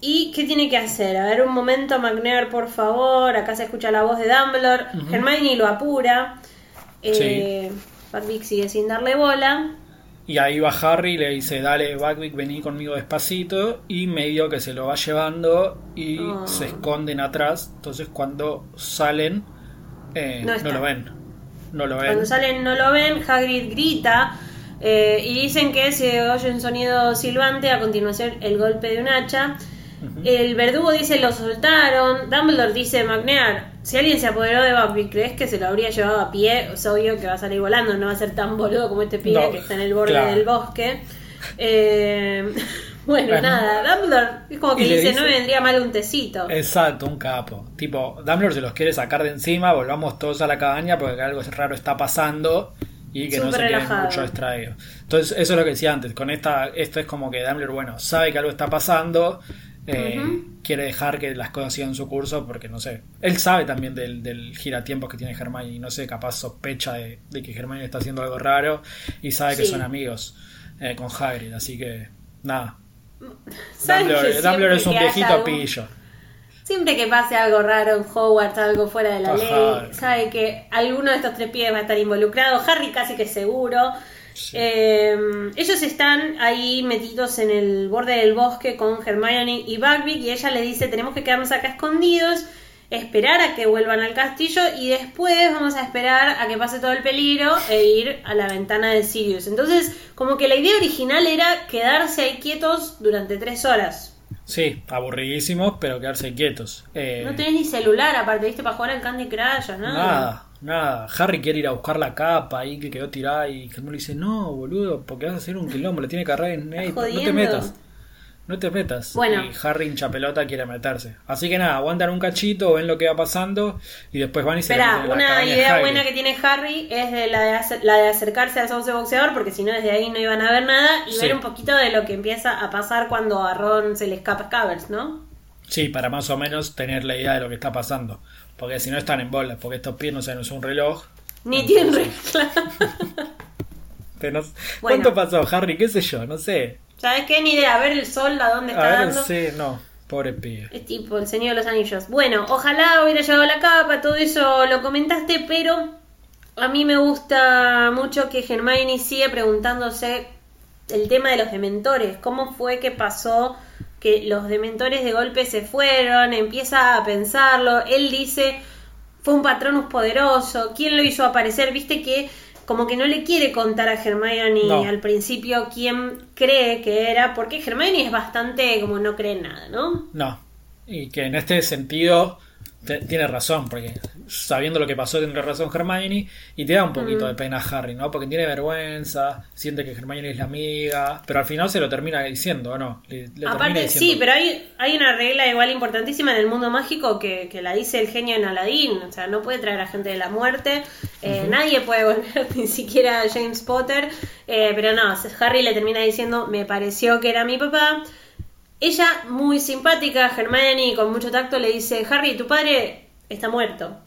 ¿Y qué tiene que hacer? A ver, un momento, McNair, por favor. Acá se escucha la voz de Dumbledore. Hermione lo apura. Eh, sigue sin darle bola. Y ahí va Harry y le dice, dale, Buckbeak, vení conmigo despacito. Y medio que se lo va llevando y oh. se esconden atrás. Entonces cuando salen, eh, no, lo ven. No lo ven. Cuando salen no lo ven, Hagrid grita. Eh, y dicen que se oye un sonido silbante, a continuación el golpe de un hacha. El verdugo dice lo soltaron. Dumbledore dice McNair, si alguien se apoderó de Buckbeak, ¿crees que se lo habría llevado a pie? Es obvio que va a salir volando, no va a ser tan boludo como este pibe que está en el borde del bosque. Eh, bueno, nada, Dumbledore es como que dice, no me vendría mal un tecito. Exacto, un capo. Tipo, Dumbledore se los quiere sacar de encima, volvamos todos a la cabaña porque algo raro está pasando y que no se queden mucho distraídos. Entonces, eso es lo que decía antes. Con esta, esto es como que Dumbledore, bueno, sabe que algo está pasando, eh, quiere dejar que las cosas sigan su curso porque no sé. Él sabe también del, del giratiempos que tiene Germán y no sé, capaz sospecha de, que Germán está haciendo algo raro y sabe que son amigos eh, con Hagrid, así que nada. Dumbledore, es un viejito pillo. Siempre que pase algo raro en Hogwarts, algo fuera de la ley, sabe que alguno de estos tres pies va a estar involucrado. Harry casi que seguro. Eh, ellos están ahí metidos en el borde del bosque con Hermione y Buckbeak y ella le dice tenemos que quedarnos acá escondidos, esperar a que vuelvan al castillo y después vamos a esperar a que pase todo el peligro e ir a la ventana de Sirius. Entonces, como que la idea original era quedarse ahí quietos durante tres horas. Sí, aburridísimos, pero quedarse quietos. Eh, no tenés ni celular, aparte, ¿viste? Para jugar al Candy Crush, ¿no? Nada, nada. Harry quiere ir a buscar la capa ahí que quedó tirada y Hermione le dice, no, boludo, porque vas a hacer un quilombo, le tiene que agarrar en... no te metas. No te metas. Bueno. Y Harry hincha pelota quiere meterse. Así que nada, aguantan un cachito, ven lo que va pasando y después van y se Espera, una idea buena que tiene Harry es de la, de la de acercarse al sauce boxeador, porque si no desde ahí no iban a ver nada, y ver un poquito de lo que empieza a pasar cuando a Ron se le escapa Scavers, ¿no? Sí, para más o menos tener la idea de lo que está pasando. Porque si no están en bolas, porque estos pies no se no un reloj. Ni tienen reloj. ¿Cuánto pasó, Harry? ¿Qué sé yo? No sé. ¿Sabes qué? Ni idea. A ver el sol, a dónde está a ver, Sí, no. Pobre pibe. Es tipo el Señor de los Anillos. Bueno, ojalá hubiera llegado la capa, todo eso lo comentaste, pero a mí me gusta mucho que Hermione sigue preguntándose el tema de los dementores. ¿Cómo fue que pasó que los dementores de golpe se fueron? Empieza a pensarlo. Él dice, fue un patronus poderoso. ¿Quién lo hizo aparecer? Viste que como que no le quiere contar a Hermione al principio quién cree que era, porque Hermione es bastante como no cree en nada, ¿no? No. Y que en este sentido tiene razón, porque sabiendo lo que pasó tiene razón Hermione y te da un poquito de pena a Harry, ¿no? Porque tiene vergüenza, siente que Hermione es la amiga, pero al final se lo termina diciendo, ¿o no? Aparte, sí, pero hay, hay una regla igual importantísima en el mundo mágico que, la dice el genio en Aladdin, o sea, no puede traer a gente de la muerte, eh, nadie puede volver, ni siquiera James Potter, eh, pero no, Harry le termina diciendo, me pareció que era mi papá. Ella, muy simpática, Hermione, con mucho tacto, le dice, Harry, tu padre está muerto.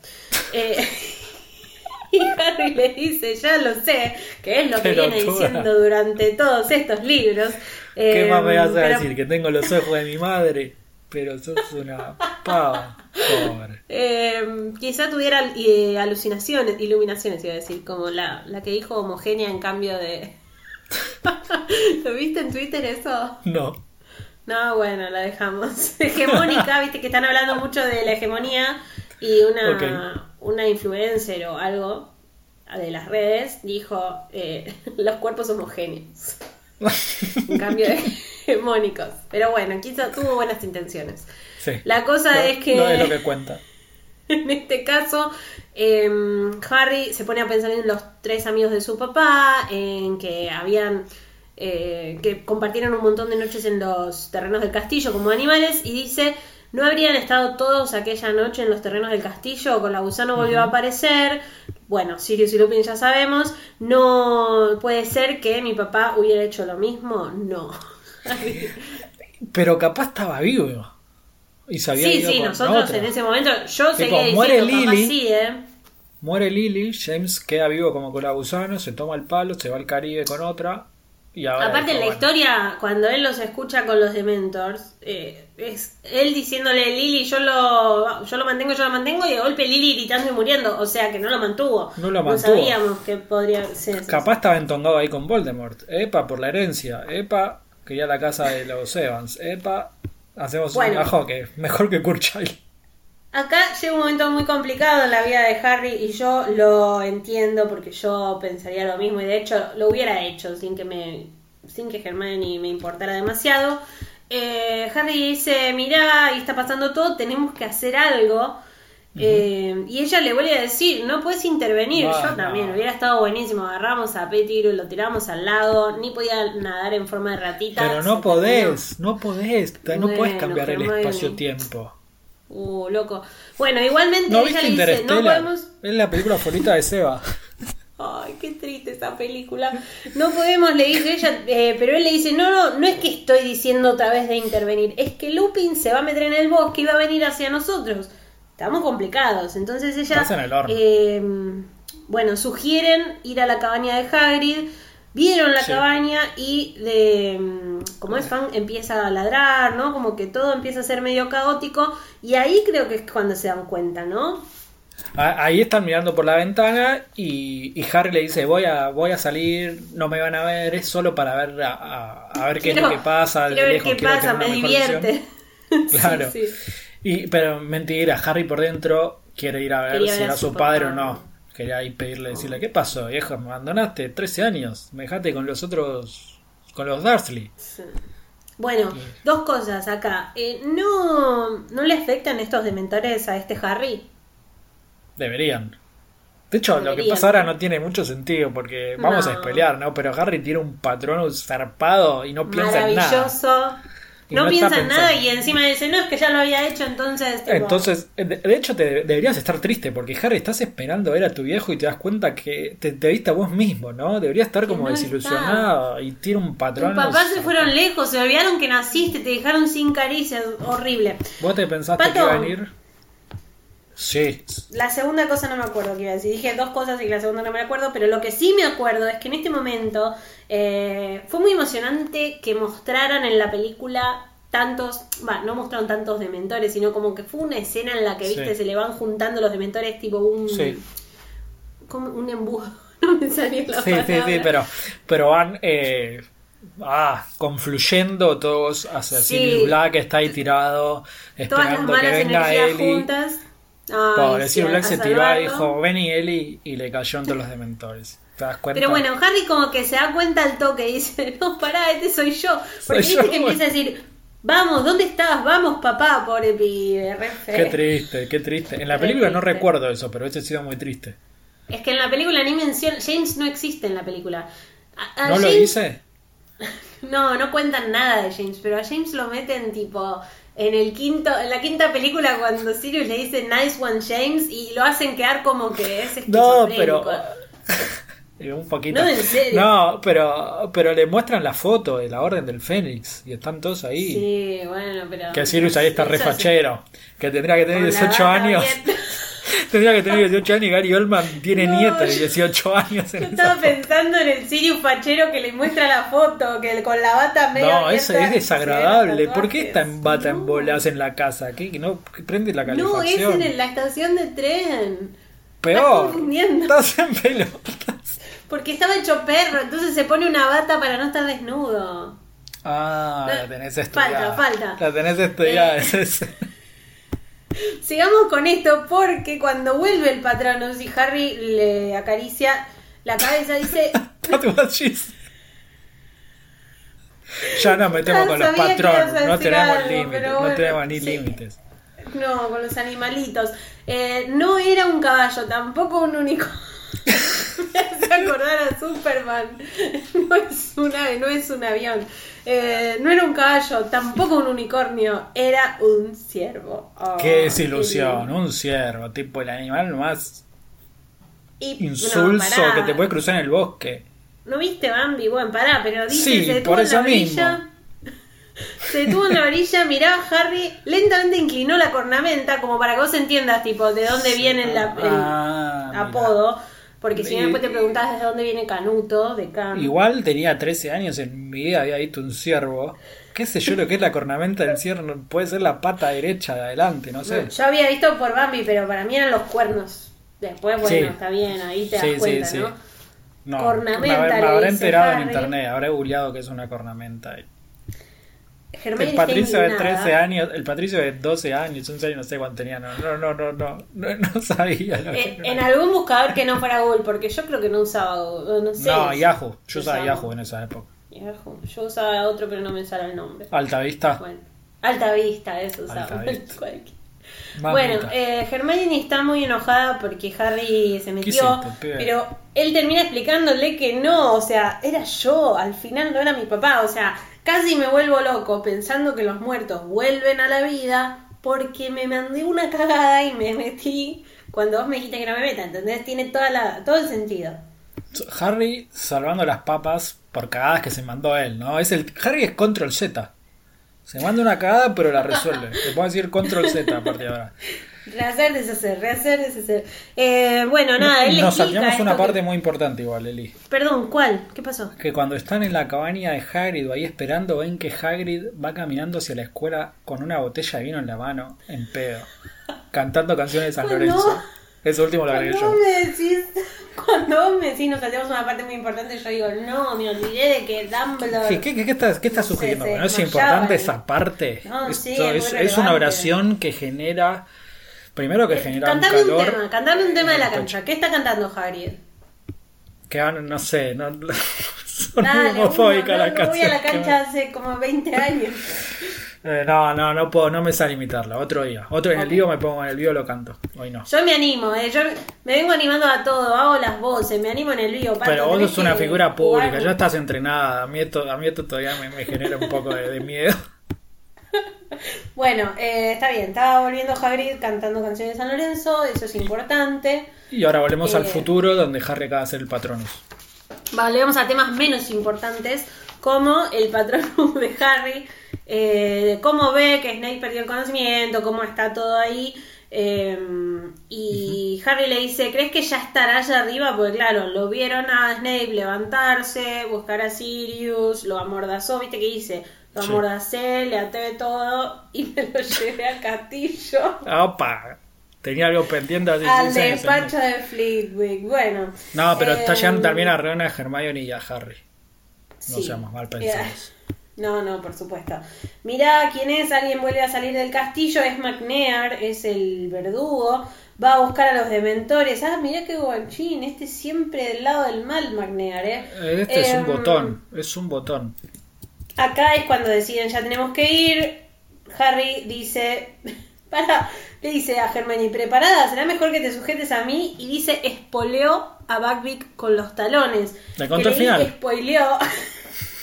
Eh, y Harry le dice, ya lo sé, que es lo que viene diciendo durante todos estos libros. ¿Qué más me vas a decir? Que tengo los ojos de mi madre, pero sos una pava. Pobre. Em, quizá tuviera eh, alucinaciones, iluminaciones, iba a decir, como la, la que dijo homogénea en cambio de... ¿Lo viste en Twitter eso? No. No, bueno, la dejamos. Hegemónica, viste que están hablando mucho de la hegemonía y una, una influencer o algo de las redes dijo eh, los cuerpos homogéneos. en cambio de hegemónicos. Pero bueno, quizá tuvo buenas intenciones. Sí. La cosa es que... No es lo que cuenta. En este caso, em, Harry se pone a pensar en los tres amigos de su papá, en que habían eh, que compartieron un montón de noches en los terrenos del castillo como animales y dice, ¿no habrían estado todos aquella noche en los terrenos del castillo? Con la gusano volvió a aparecer. Bueno, Sirius y Lupin ya sabemos. No puede ser que mi papá hubiera hecho lo mismo. No. Pero capaz estaba vivo. Y sabía Sí, sí, nosotros en ese momento, yo seguía diciendo, muere Lily, sí, ¿eh? Muere Lily, James queda vivo como con la gusano, se toma el palo, se va al Caribe con otra Aparte en la historia, cuando él los escucha con los Dementors, eh, es él diciéndole Lily, yo lo, yo lo mantengo, yo lo mantengo, y de golpe Lily gritando y muriendo. O sea que no lo mantuvo. No lo mantuvo. No sabíamos que podría ser. Capaz estaba entongado ahí con Voldemort. Epa, por la herencia. Epa, quería la casa de los Evans. Epa, hacemos un trabajo que mejor que Kurt Acá llega un momento muy complicado en la vida de Harry y yo lo entiendo porque yo pensaría lo mismo y de hecho lo hubiera hecho sin que me sin que Hermione me importara demasiado. Eh, Harry dice, mira, y está pasando todo, tenemos que hacer algo. Eh, y ella le vuelve a decir, no puedes intervenir. Yo también, hubiera estado buenísimo. Agarramos a Pettigrew, lo tiramos al lado, ni podía nadar en forma de ratita. Pero no podés, no podés, no podés cambiar el espacio-tiempo. Uh, loco. Bueno, igualmente ella le dice, no podemos... Es la película favorita de Seba. Ay, qué triste esa película. No podemos, le dice ella, eh, pero él le dice, no, no, no es que estoy diciendo otra vez de intervenir, es que Lupin se va a meter en el bosque y va a venir hacia nosotros. Estamos complicados. Entonces ella, eh, bueno, sugieren ir a la cabaña de Hagrid vieron la cabaña y de, mm, como es fan empieza a ladrar, ¿no? Como que todo empieza a ser medio caótico y ahí creo que es cuando se dan cuenta, ¿no? Ahí están mirando por la ventana y, Harry le dice voy a voy a salir, no me van a ver, es solo para ver a, ver qué es lo que pasa. Quiero ver qué pasa, me divierte. Claro. Y, pero mentira, Harry por dentro quiere ir a ver si era su padre o no quería ahí pedirle, decirle, ¿qué pasó, viejo? Me abandonaste 13 años, me dejaste con los otros, con los Dursley. Bueno, dos cosas acá. Eh, ¿no, ¿No le afectan estos dementores a este Harry? Deberían. De hecho, lo que pasa ahora no tiene mucho sentido porque vamos a spoilear, ¿no? Pero Harry tiene un patrón zarpado y no piensa en nada. Maravilloso no, piensa en nada y encima dice, no, es que ya lo había hecho, entonces... Entonces, de, hecho te deberías estar triste porque Harry, estás esperando ver a tu viejo y te das cuenta que te, viste a vos mismo, ¿no? Deberías estar como desilusionado y tiene un patrón... Tus papás se fueron lejos, se olvidaron que naciste, te dejaron sin caricias, horrible. ¿Vos te pensaste que iba a venir? Sí. La segunda cosa no me acuerdo qué iba a decir. Dije dos cosas y la segunda no me acuerdo, pero lo que sí me acuerdo es que en este momento eh, fue muy emocionante que mostraran en la película tantos, va, no mostraron tantos dementores, sino como que fue una escena en la que, viste, se le van juntando los dementores tipo un... Como un embudo. No me salió la sí, sí, sí, pero, pero van... Eh, ah, confluyendo todos hacia sí. Black está ahí tirado esperando que venga Ellie. Juntas Pobre, sí, Black se tiró y dijo, ven y Eli y le cayó entre los dementores. ¿Te das cuenta? Pero bueno, Harry como que se da cuenta al toque y dice, no, pará, este soy yo. Porque dice que empieza a decir, Vamos, ¿dónde estás? Vamos, papá, pobre pibe. Qué triste, qué triste. En la película no recuerdo eso, pero ese ha sido muy triste. Es que en la película ni menciona. James no existe en la película. ¿No lo dice? No, no cuentan nada de James, pero a James lo meten tipo en el quinto, en la quinta película cuando Sirius le dice Nice One James y lo hacen quedar como que es No, pero un poquito. No, en serio. No, pero, pero le muestran la foto de la Orden del Fénix y están todos ahí. Sí, bueno, pero. Que Sirius ahí está refachero. Que tendría que tener 18 años. tendría que tener 18 años y Gary Oldman tiene nieto de 18 años. yo estaba pensando en el Sirius fachero que le muestra la foto, que con la bata medio. No, eso es desagradable. ¿Por qué está en bata en bolas en la casa? ¿Qué? no prende la calefacción? No, es en la estación de tren. Peor. Estás en pelotas. Porque estaba hecho perro, entonces se pone una bata para no estar desnudo. Ah, la tenés estudiada. Falta, falta. La tenés estudiada, eh, Sigamos con esto porque cuando vuelve el patrón y Harry le acaricia la cabeza, dice... ya nos metemos con los patrones, no tenemos límites, no tenemos ni límites. No, con los animalitos. Eh, no era un caballo, tampoco un único me hace acordar a Superman. No es un ave, no es un avión. Eh, no era un caballo, tampoco un unicornio, era un ciervo. Oh, qué desilusión, un ciervo, tipo el animal más insulso que te puede cruzar en el bosque. ¿No viste Bambi? Bueno, pará, pero dice se detuvo en la orilla. Se detuvo en la orilla, miraba a Harry, lentamente inclinó la cornamenta, como para que vos entiendas, tipo, de dónde viene el ah, apodo. Porque si no después te preguntas de dónde viene Canuto, de Can. Igual tenía 13 años, en mi vida había visto un ciervo. ¿Qué sé yo lo que es la cornamenta del ciervo? Puede ser la pata derecha de adelante, no sé. yo había visto por Bambi, pero para mí eran los cuernos. Después, bueno, está bien, ahí te das cuenta, ¿no? No, cornamenta. Me, me habré enterado en internet, habré googleado que es una cornamenta el Patricio de 13 años, el Patricio de 12 años, 11 años, no sé cuánto tenía, no, no, no, no, no, no, sabía. Eh, en algún buscador que no fuera Google, porque yo creo que no usaba Google, no sé. No, Yahoo, yo usaba Yahoo en esa época. Yahoo, yo usaba otro pero no me sale el nombre. Alta Vista. Bueno, Alta Vista, eso usaba. Bueno, eh, Hermione está muy enojada porque Harry se metió, pero él termina explicándole que no, o sea, era yo, al final no era mi papá, o sea, Casi me vuelvo loco pensando que los muertos vuelven a la vida porque me mandé una cagada y me metí cuando vos me dijiste que no me meta, ¿entendés? Tiene toda la, todo el sentido. Harry salvando las papas por cagadas que se mandó él, ¿no? Es el Harry es control Z. Se manda una cagada pero la resuelve. Te puedo decir control Z a partir de ahora. Rehacer, deshacer, rehacer, deshacer. Eh, bueno, nada, él Nos saltamos una parte muy importante igual, Eli. Perdón, ¿cuál? ¿Qué pasó? Que cuando están en la cabaña de Hagrid o ahí esperando, ven que Hagrid va caminando hacia la escuela con una botella de vino en la mano, en pedo, cantando canciones de San Lorenzo. Eso último lo agregué yo. Me decís, cuando me decís nos saltamos una parte muy importante, yo digo, no, me olvidé de que Dumbledore... ¿Qué, qué, qué estás, qué estás sugiriendo? ¿No es importante esa parte? No, sí, es, es una oración que genera Primero que eh, genera un calor. Un tema, cantame un tema de la cancha. ¿Qué está cantando Harry? Que no sé, no, son Dale, homofóbicas las canciones. Voy a la cancha hace como 20 años. Eh, no, no, no puedo, no me sale imitarla. Otro día. Otro en el vivo me pongo en el vivo lo canto. Hoy no. Yo me animo, eh. yo me vengo animando a todo, hago las voces, me animo en el vivo. Pero vos sos una figura pública, ya estás entrenada. A mí esto, a mí esto todavía me, me genera un poco de miedo. bueno, eh, está bien, estaba volviendo Hagrid cantando canciones de San Lorenzo, eso es importante. Y ahora volvemos al eh, futuro donde Harry acaba de ser el patronus. Volvemos a temas menos importantes como el patronus de Harry, eh, cómo ve que Snape perdió el conocimiento, cómo está todo ahí. y Harry le dice, ¿crees que ya estará allá arriba? Porque claro, lo vieron a Snape levantarse, buscar a Sirius, lo amordazó, viste que dice, lo amordacé, le até todo y me lo llevé al castillo. ¡Opa! Tenía algo pendiente así. Al despacho de Fleetwick, bueno. No, pero está llegando eh, también a Ron, a Hermione y a Harry. No seamos mal pensados. No, no, por supuesto. Mira quién es, alguien vuelve a salir del castillo, es McNair, es el verdugo, va a buscar a los dementores. Ah, mira qué guanchín, este siempre del lado del mal, McNair, ¿eh? Este es un em, botón, es un botón. Acá es cuando deciden ya tenemos que ir. Harry dice, para, le dice a Hermione, preparada, será mejor que te sujetes a mí. Y dice, espoleó a Buckbeak con los talones. Le contó el final. Spoileó.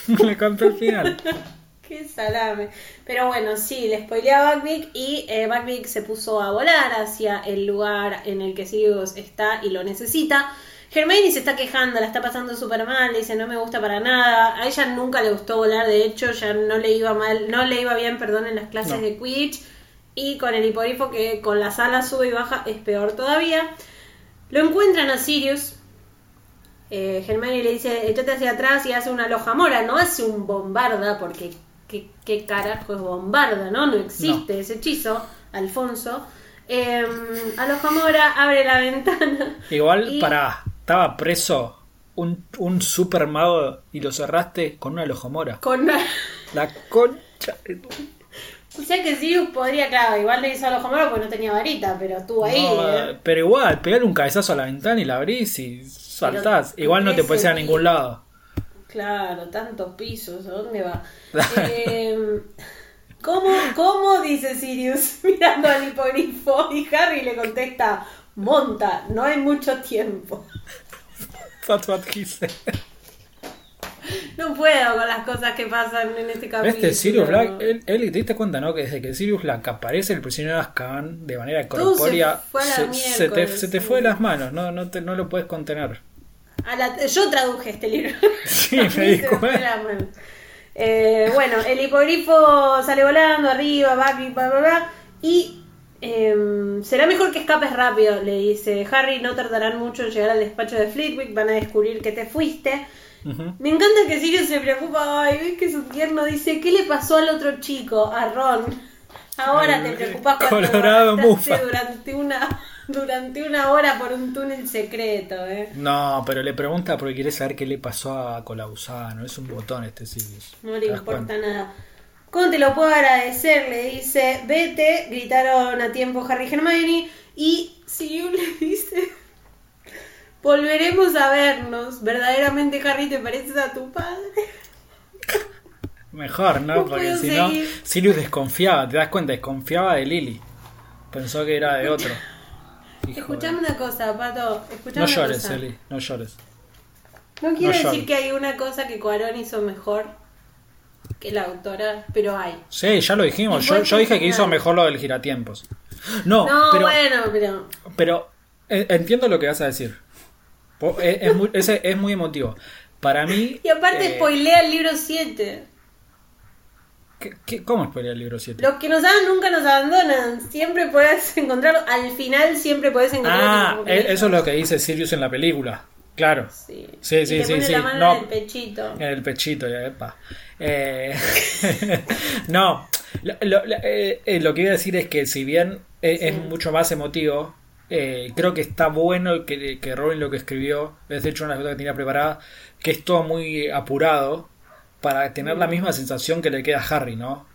le contó el final. Qué salame. Pero bueno, sí, le spoileó a Buckbeak y eh, Buckbeak se puso a volar hacia el lugar en el que Sirius está y lo necesita. Hermione se está quejando, la está pasando súper mal, dice no me gusta para nada. A ella nunca le gustó volar, de hecho ya no le iba mal, no le iba bien, perdón, en las clases de Quidditch. Y con el hipogrifo que con las alas sube y baja es peor todavía. Lo encuentran a Sirius. Eh, Hermione le dice, échate hacia atrás y hace una loja mora, no hace un bombarda, porque qué, qué carajo es bombarda, ¿no? No existe ese hechizo, Alfonso. Eh, Aloja Mora abre la ventana. Igual, para estaba preso un, un super mago y lo cerraste con una lojomora. Con una... La concha. O sea que Sirius podría, claro, igual le hizo a lojomora porque no tenía varita, pero estuvo ahí. ¿eh? Pero igual, pegar un cabezazo a la ventana y la abrís y saltás. igual no te puedes ir a ningún lado. Claro, tantos pisos, ¿a dónde va? eh, ¿cómo, ¿Cómo? dice Sirius mirando al hipogrifo y Harry le contesta, monta, no hay mucho tiempo. That's what he said. No puedo con las cosas que pasan en este capítulo. Este Sirius Black, él, él, te diste cuenta, ¿no? Que desde que Sirius Black aparece el prisionero de Azkaban de manera corpórea, se, se, te, se, te, fue de las manos, no, no, te, no lo puedes contener. A la, yo traduje este libro. Sí, me di cuenta. Eh, bueno, el hipogrifo sale volando arriba, va, bla, bla, bla, y eh, será mejor que escapes rápido, le dice Harry. No tardarán mucho en llegar al despacho de Flitwick. Van a descubrir que te fuiste. Me encanta que Sirius se preocupa. Ay, ves que su tierno dice: ¿Qué le pasó al otro chico? A Ron. Ahora te preocupas Colorado durante una durante una hora por un túnel secreto, ¿eh? No, pero le pregunta porque quiere saber qué le pasó a Colausano. Es un botón este Sirius. No le importa nada. ¿Cómo te lo puedo agradecer? Le dice, vete, gritaron a tiempo Harry y Hermione, y Sirius le dice, volveremos a vernos. ¿Verdaderamente Harry te pareces a tu padre? Mejor, ¿no? Porque si no, Sirius desconfiaba, te das cuenta, desconfiaba de Lily. Pensó que era de otro. Escuchame una cosa, Pato. no llores, Eli, no llores. No quiero decir que hay una cosa que Cuarón hizo mejor que la autora, pero hay. Sí, ya lo dijimos. Yo, yo dije que hizo mejor lo del giratiempos. No, pero, bueno, pero. Pero eh, entiendo lo que vas a decir. Es, muy, es, muy emotivo. Para mí. Y aparte, eh, spoilea el libro 7. ¿Qué, cómo spoilea el libro 7? Los que nos aman nunca nos abandonan. Siempre puedes encontrar. Al final, siempre puedes encontrar. Ah, e, eso es lo que dice Sirius en la película. Claro. Sí, sí, sí. sí, La mano no, en el pechito. En el pechito, ya, epa. Eh, no, lo, eh, eh, lo, que iba a decir es que si bien es, mucho más emotivo, creo que está bueno que, que Robin lo que escribió, es de hecho una cosa que tenía preparada, que es todo muy apurado para tener la misma sensación que le queda a Harry, ¿no?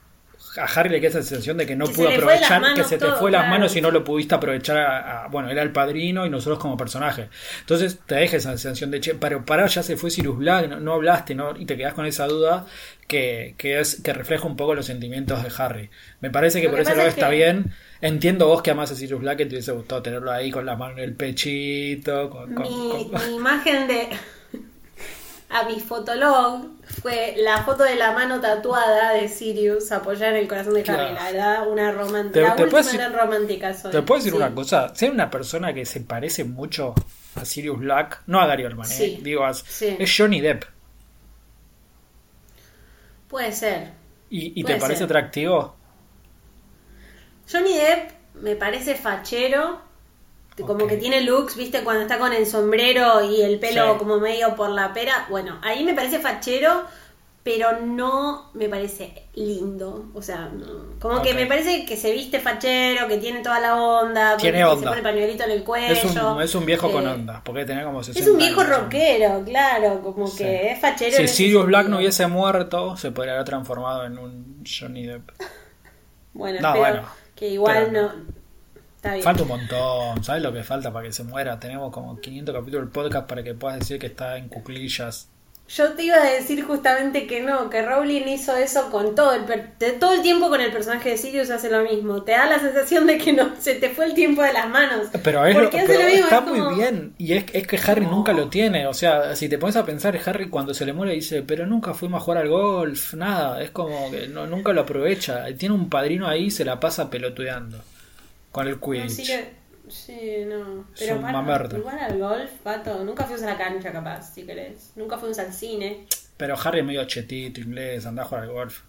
A Harry le queda esa sensación de que no pudo aprovechar, que se te fue las manos y no lo pudiste aprovechar. A, bueno, era el padrino y nosotros como personaje. Entonces te deja esa sensación de, che, pero para, ya se fue Sirius Black, no, hablaste, ¿no? Y te quedas con esa duda que, que, es, que refleja un poco los sentimientos de Harry. Me parece que por ese lado está bien. Entiendo vos que amas a Sirius Black, que te hubiese gustado tenerlo ahí con la mano en el pechito. Con, mi imagen de a mi fotolog fue la foto de la mano tatuada de Sirius apoyada en el corazón de Harry. La verdad, una romántica. La última romántica Te puedo decir una cosa. Si hay una persona que se parece mucho a Sirius Black, no a Gary Oldman, eh, digo, es Johnny Depp. Puede ser. ¿Y, te parece atractivo? Johnny Depp me parece fachero como que tiene looks, viste, cuando está con el sombrero y el pelo como medio por la pera. Bueno, ahí me parece fachero, pero no me parece lindo. O sea, como que me parece que se viste fachero, que tiene toda la onda. Tiene onda. Se pone pañuelito en el cuello. Es un, viejo con eh, onda, porque tiene como Es un viejo rockero, claro, como que es fachero. Si Sirius Black no hubiese muerto, se podría haber transformado en un Johnny Depp. bueno, bueno, que igual no Falta un montón. ¿Sabes lo que falta para que se muera? Tenemos como 500 capítulos del podcast para que puedas decir que está en cuclillas Yo te iba a decir justamente que no, que Rowling hizo eso con todo el todo el tiempo con el personaje de Sirius hace lo mismo. Te da la sensación de que no se te fue el tiempo de las manos. Pero, es está muy bien y es, es que Harry nunca lo tiene. O sea, si te pones a pensar, Harry cuando se le muere dice, pero nunca fuimos a jugar al golf, nada. Es como que no, nunca lo aprovecha. Tiene un padrino ahí y se la pasa pelotudeando con el Quidditch. Sí, no. Pero igual al golf, pato. Nunca fuimos a la cancha, capaz, si querés. Nunca fuimos al cine. Pero Harry es medio chetito, inglés, anda a jugar al golf.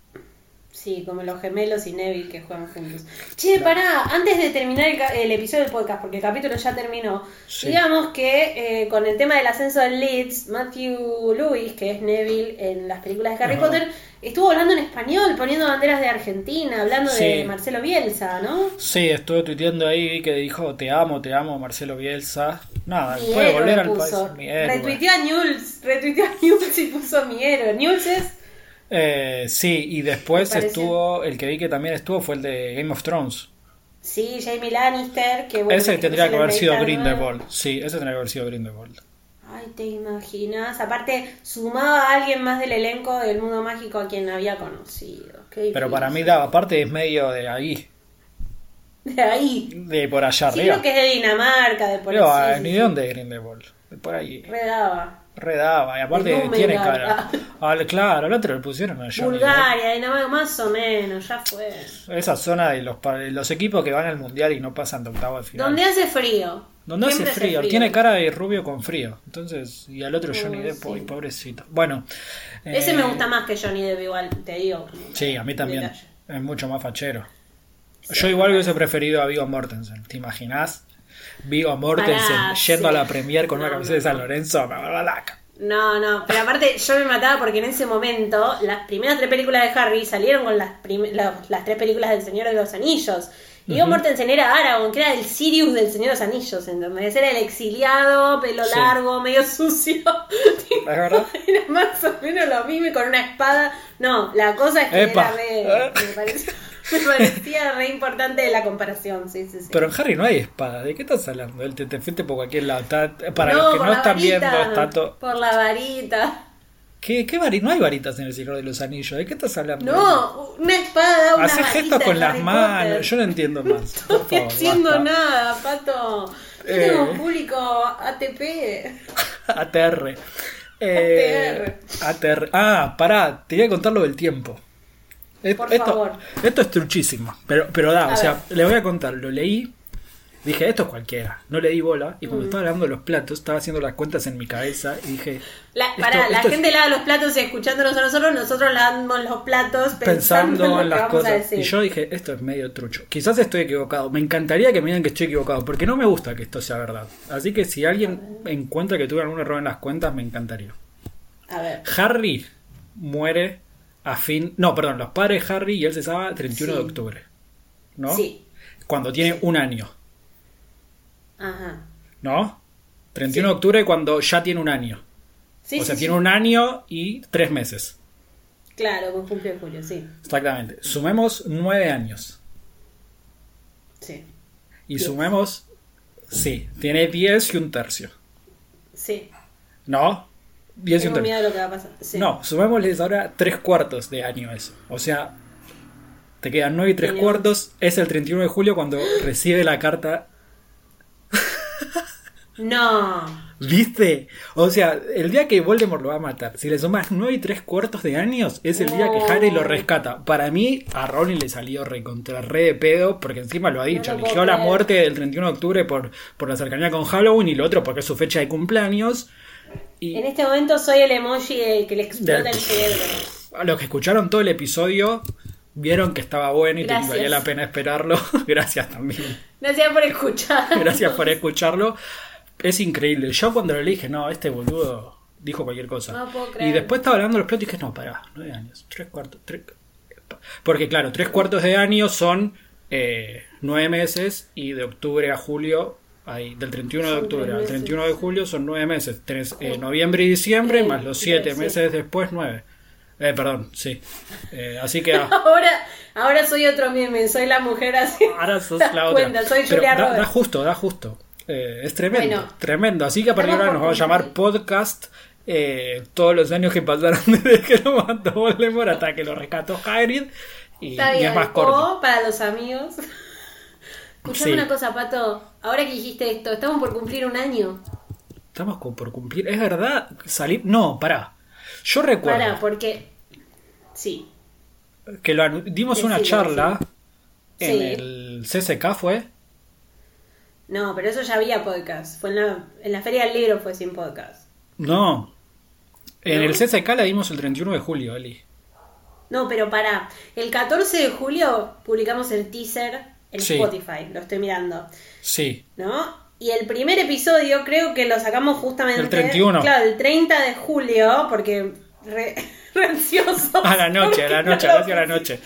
Sí, como los gemelos y Neville que juegan juntos. Che, pará, antes de terminar el, episodio del podcast, porque el capítulo ya terminó, digamos que eh, con el tema del ascenso del Leeds, Matthew Lewis, que es Neville en las películas de Harry Potter, estuvo hablando en español, poniendo banderas de Argentina, hablando de Marcelo Bielsa, ¿no? Sí, estuve tuiteando ahí que dijo te amo, te amo Marcelo Bielsa. Nada, puede volver al país. Retuiteó a Newell's, retuiteó a Newell's y puso mi héroe. Newell's es eh, sí, y después estuvo, el que vi que también estuvo fue el de Game of Thrones. Sí, Jamie Lannister, que Ese tendría que haber sido Grindelwald. Sí, ese tendría que haber sido Grindelwald. Ay, te imaginas. Aparte, sumaba a alguien más del elenco del mundo mágico a quien había conocido. Pero para mí, da, aparte, es medio de ahí. De ahí. De por allá sí, creo que es de Dinamarca, de por allá. ni de dónde Grindelwald. De por ahí. Redaba redaba y aparte tiene cara. Ah, claro, el otro le pusieron a Johnny Bulgaria, nada más o menos, ya fue. Esa zona de los, los equipos que van al mundial y no pasan de octavo al final. Donde hace frío. Donde hace frío. tiene cara de rubio con frío. Entonces, y al otro Johnny Depp, pobrecito. Bueno. Ese me eh, gusta más que Johnny Depp, igual, te digo. Sí, a mí también. Es mucho más fachero. Yo igual hubiese preferido a Vigo Mortensen, ¿te imaginas? Vigo Mortensen yendo a la premier con una camiseta de San Lorenzo, No, no, pero aparte yo me mataba porque en ese momento las primeras tres películas de Harry salieron con las, las tres películas del Señor de los Anillos. Vigo Mortensen era Aragorn, que era el Sirius del Señor de los Anillos, ¿entendés? Era el exiliado, pelo largo, medio sucio. ¿Es verdad? Era más o menos lo mismo y con una espada. No, la cosa es que era re... Me parece... Me parecía re importante la comparación, sí, sí, sí. Pero en Harry no hay espada, ¿de qué estás hablando? Él te, te fuiste por cualquier lado. para los que no están viendo, está todo. Por la varita. ¿Qué, qué varita? No hay varitas en el Señor de los Anillos. ¿De qué estás hablando? No, una espada, una Haces gestos con las manos. Yo no entiendo más. No estoy haciendo nada, pato. Yo eh... tengo un público ATP. ATR. Eh, ATR. ATR. Ah, pará, te voy a contar lo del tiempo. Por esto, favor. Esto es truchísimo, pero, pero da, o sea, le voy a contar, lo leí, dije, esto es cualquiera, no le di bola, y cuando mm. estaba lavando los platos, estaba haciendo las cuentas en mi cabeza, y dije... La, para, la gente lava los platos escuchándonos a nosotros, nosotros lavamos los platos pensando, en, las cosas. Y yo dije, esto es medio trucho. Quizás estoy equivocado, me encantaría que me digan que estoy equivocado, porque no me gusta que esto sea verdad. Así que si alguien encuentra que tuve algún error en las cuentas, me encantaría. A ver. Harry muere a fin. No, perdón, los padres Harry y él se sabe 31 de octubre. ¿No? Sí. Cuando tiene un año. Ajá. ¿No? 31 de octubre cuando ya tiene un año. Sí, o sea, tiene un año y tres meses. Claro, con junio de julio, sí. Exactamente. Sumemos nueve años. Sí. Y sumemos. Sí, tiene diez y un tercio. Sí. ¿No? Tengo miedo de lo que va a pasar. No, sumémosles ahora tres cuartos de año eso. O sea, te quedan nueve y tres cuartos. Es el 31 de julio cuando recibe la carta. No. ¿Viste? O sea, el día que Voldemort lo va a matar, si le sumas nueve y tres cuartos de años, es el día que Harry lo rescata. Para mí, a Ronnie le salió re contra re de pedo, porque encima lo ha dicho. eligió la muerte del 31 de octubre por, por la cercanía con Halloween y lo otro porque es su fecha de cumpleaños en este momento soy el emoji que le explota el cerebro. A los que escucharon todo el episodio vieron que estaba bueno y que valía la pena esperarlo. Gracias también. Gracias por escuchar. Gracias por escucharlo. Es increíble. Yo cuando lo dije, no, este boludo dijo cualquier cosa. No puedo creer. Y después estaba hablando de los platos y dije, no, pará, nueve años, tres cuartos, tres... Porque claro, tres cuartos de año son eh, nueve meses y de octubre a julio Ahí, del 31 de octubre al 31 de julio son nueve meses. Tenés eh, noviembre y diciembre, más los siete meses después, nueve. Eh, perdón, sí. Eh, así que. ahora, ahora soy otro meme, soy la mujer así. Ahora sos la otra. soy Julia da, da, justo, da justo. Eh, es tremendo, tremendo. Así que a partir de ahora nos vamos a llamar podcast eh, todos los años que pasaron desde que lo mató Voldemort hasta que lo rescató Hagrid. Y, es más corto. para los amigos. Escuchame una cosa, Pato. Ahora que dijiste esto, estamos por cumplir un año. Estamos por cumplir. ¿Es verdad? Salir. No, pará. Yo recuerdo. Pará, porque. Sí. Que lo dimos una charla en el CSK, ¿fue? No, pero eso ya había podcast. Fue en la, en la Feria del Libro, fue sin podcast. No. En el CSK la dimos el 31 de julio, Eli. No, pero para. El 14 de julio publicamos el teaser en Spotify. Lo estoy mirando. Sí. ¿No? Y el primer episodio creo que lo sacamos justamente. El 31. Claro, el 30 de julio, porque. Re, ansioso. A la noche, a la noche, a la noche.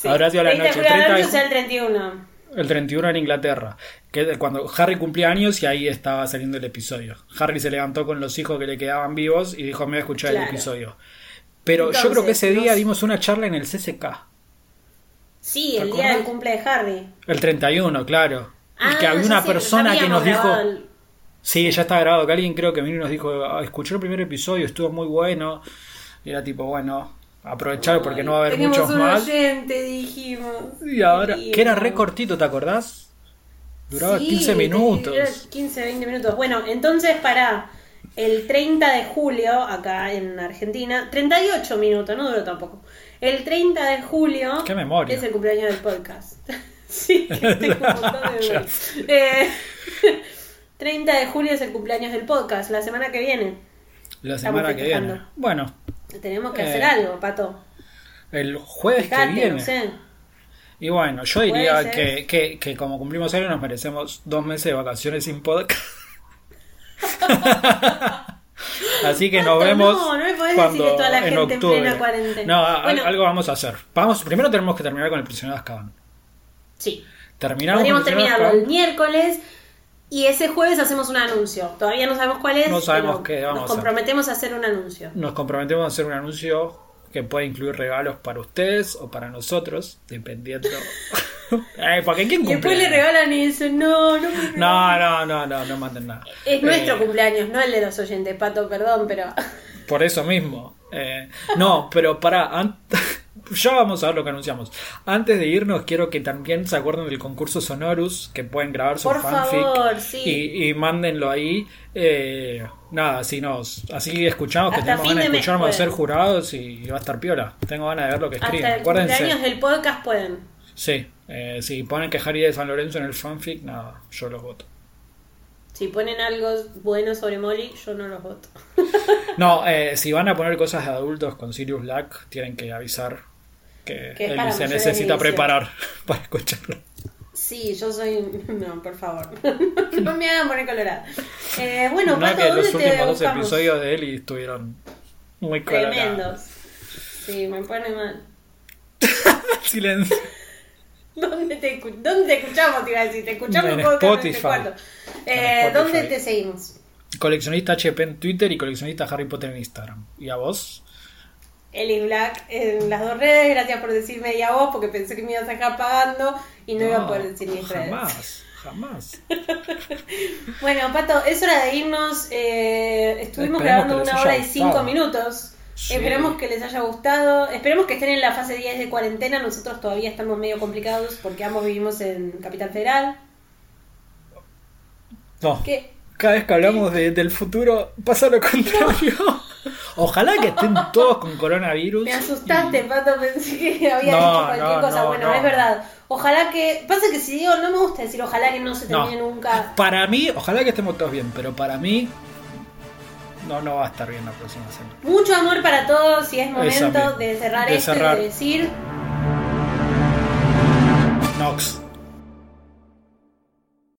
Sí. Ahora sí a la noche. El 30 de julio el 31 el 31 en Inglaterra, que cuando Harry cumplía años y ahí estaba saliendo el episodio. Harry se levantó con los hijos que le quedaban vivos y dijo, me voy a escuchar el episodio. Pero yo creo que ese día dimos una charla en el CCK. Sí, el día del cumple de Harry. El 31, claro. y que ah, había una persona que nos dijo... Sí, ya está grabado, que alguien creo que vino y nos dijo, ah, escuché el primer episodio, estuvo muy bueno. Y era tipo, bueno, aprovechar porque no va a haber muchos un más. Oyente, dijimos. Y ahora, que era re cortito, ¿te acordás? Duraba 15 minutos. 15, 20 minutos. Bueno, entonces para el 30 de julio, acá en Argentina, 38 minutos, no duró tampoco. El 30 de julio ¿Qué memoria? es el cumpleaños del podcast. sí, tengo un montón de eh, 30 de julio es el cumpleaños del podcast, la semana que viene. La semana que viene. Bueno, tenemos que hacer eh, algo, Pato. El jueves que viene. Y bueno, yo diría que, que, que, como cumplimos años nos merecemos dos meses de vacaciones sin podcast. Así que nos vemos no, no cuando, decir toda la en gente octubre. En plena cuarentena. No, algo vamos a hacer. Vamos, primero tenemos que terminar con el prisionero de Azkaban. Sí. Terminamos Podríamos terminarlo el miércoles y ese jueves hacemos un anuncio. Todavía no sabemos cuál es. No sabemos qué vamos Nos comprometemos a hacer. un anuncio. Nos comprometemos a hacer un anuncio que puede incluir regalos para ustedes o para nosotros, dependiendo. eh, porque ¿quién cumple? Y después le regalan y dicen, no, no No, no, no, no, no manden nada. Es nuestro eh, cumpleaños, no el de los oyentes, Pato, perdón, pero. Por eso mismo. Eh, no, pero para. ya vamos a ver lo que anunciamos. Antes de irnos, quiero que también se acuerden del concurso Sonorus, que pueden grabar su fanfic y, y, mándenlo ahí. Eh, nada, así nos, así escuchamos que tenemos ganas de escucharnos ser jurados y, va a estar piola. Tengo ganas de ver lo que escriben. Hasta el Acuérdense. del podcast pueden. Sí, eh, si ponen que Harry de San Lorenzo en el fanfic, nada, yo los voto. Si ponen algo bueno sobre Molly, yo no los voto. no, eh, si van a poner cosas de adultos con Sirius Black, tienen que avisar que, él se necesita preparar para escucharlo. Sí, yo soy. No, por favor. no me hagan poner colorado. Eh, bueno, no, que los últimos dos episodios de Eli estuvieron muy colorados. Tremendos. Sí, me pone mal. Silencio. ¿Dónde te, ¿Dónde te escuchamos? Te iba a decir, te escuchamos en Spotify. Eh, ¿Dónde te seguimos? Coleccionista HP en Twitter y coleccionista Harry Potter en Instagram. ¿Y a vos? Eli Black en las dos redes. Gracias por decirme y a vos, porque pensé que me ibas a dejar pagando y no, iba a poder decir mis redes. Jamás, jamás. bueno, Pato, es hora de irnos. Eh, estuvimos grabando una hora y cinco minutos. Esperemos que les haya gustado. Esperemos que estén en la fase 10 de cuarentena. Nosotros todavía estamos medio complicados porque ambos vivimos en Capital Federal. No. Cada vez que hablamos del futuro pasa lo contrario. Ojalá que estén todos con coronavirus. Me asustaste. Pato, pensé que había no, dicho cualquier cosa. Bueno, es verdad. Ojalá que. Pasa que si digo, no me gusta decir ojalá que no se termine nunca. Para mí, ojalá que estemos todos bien, pero para mí. No, no va a estar bien la próxima semana. Mucho amor para todos y es momento de cerrar esto y de decir. Nox.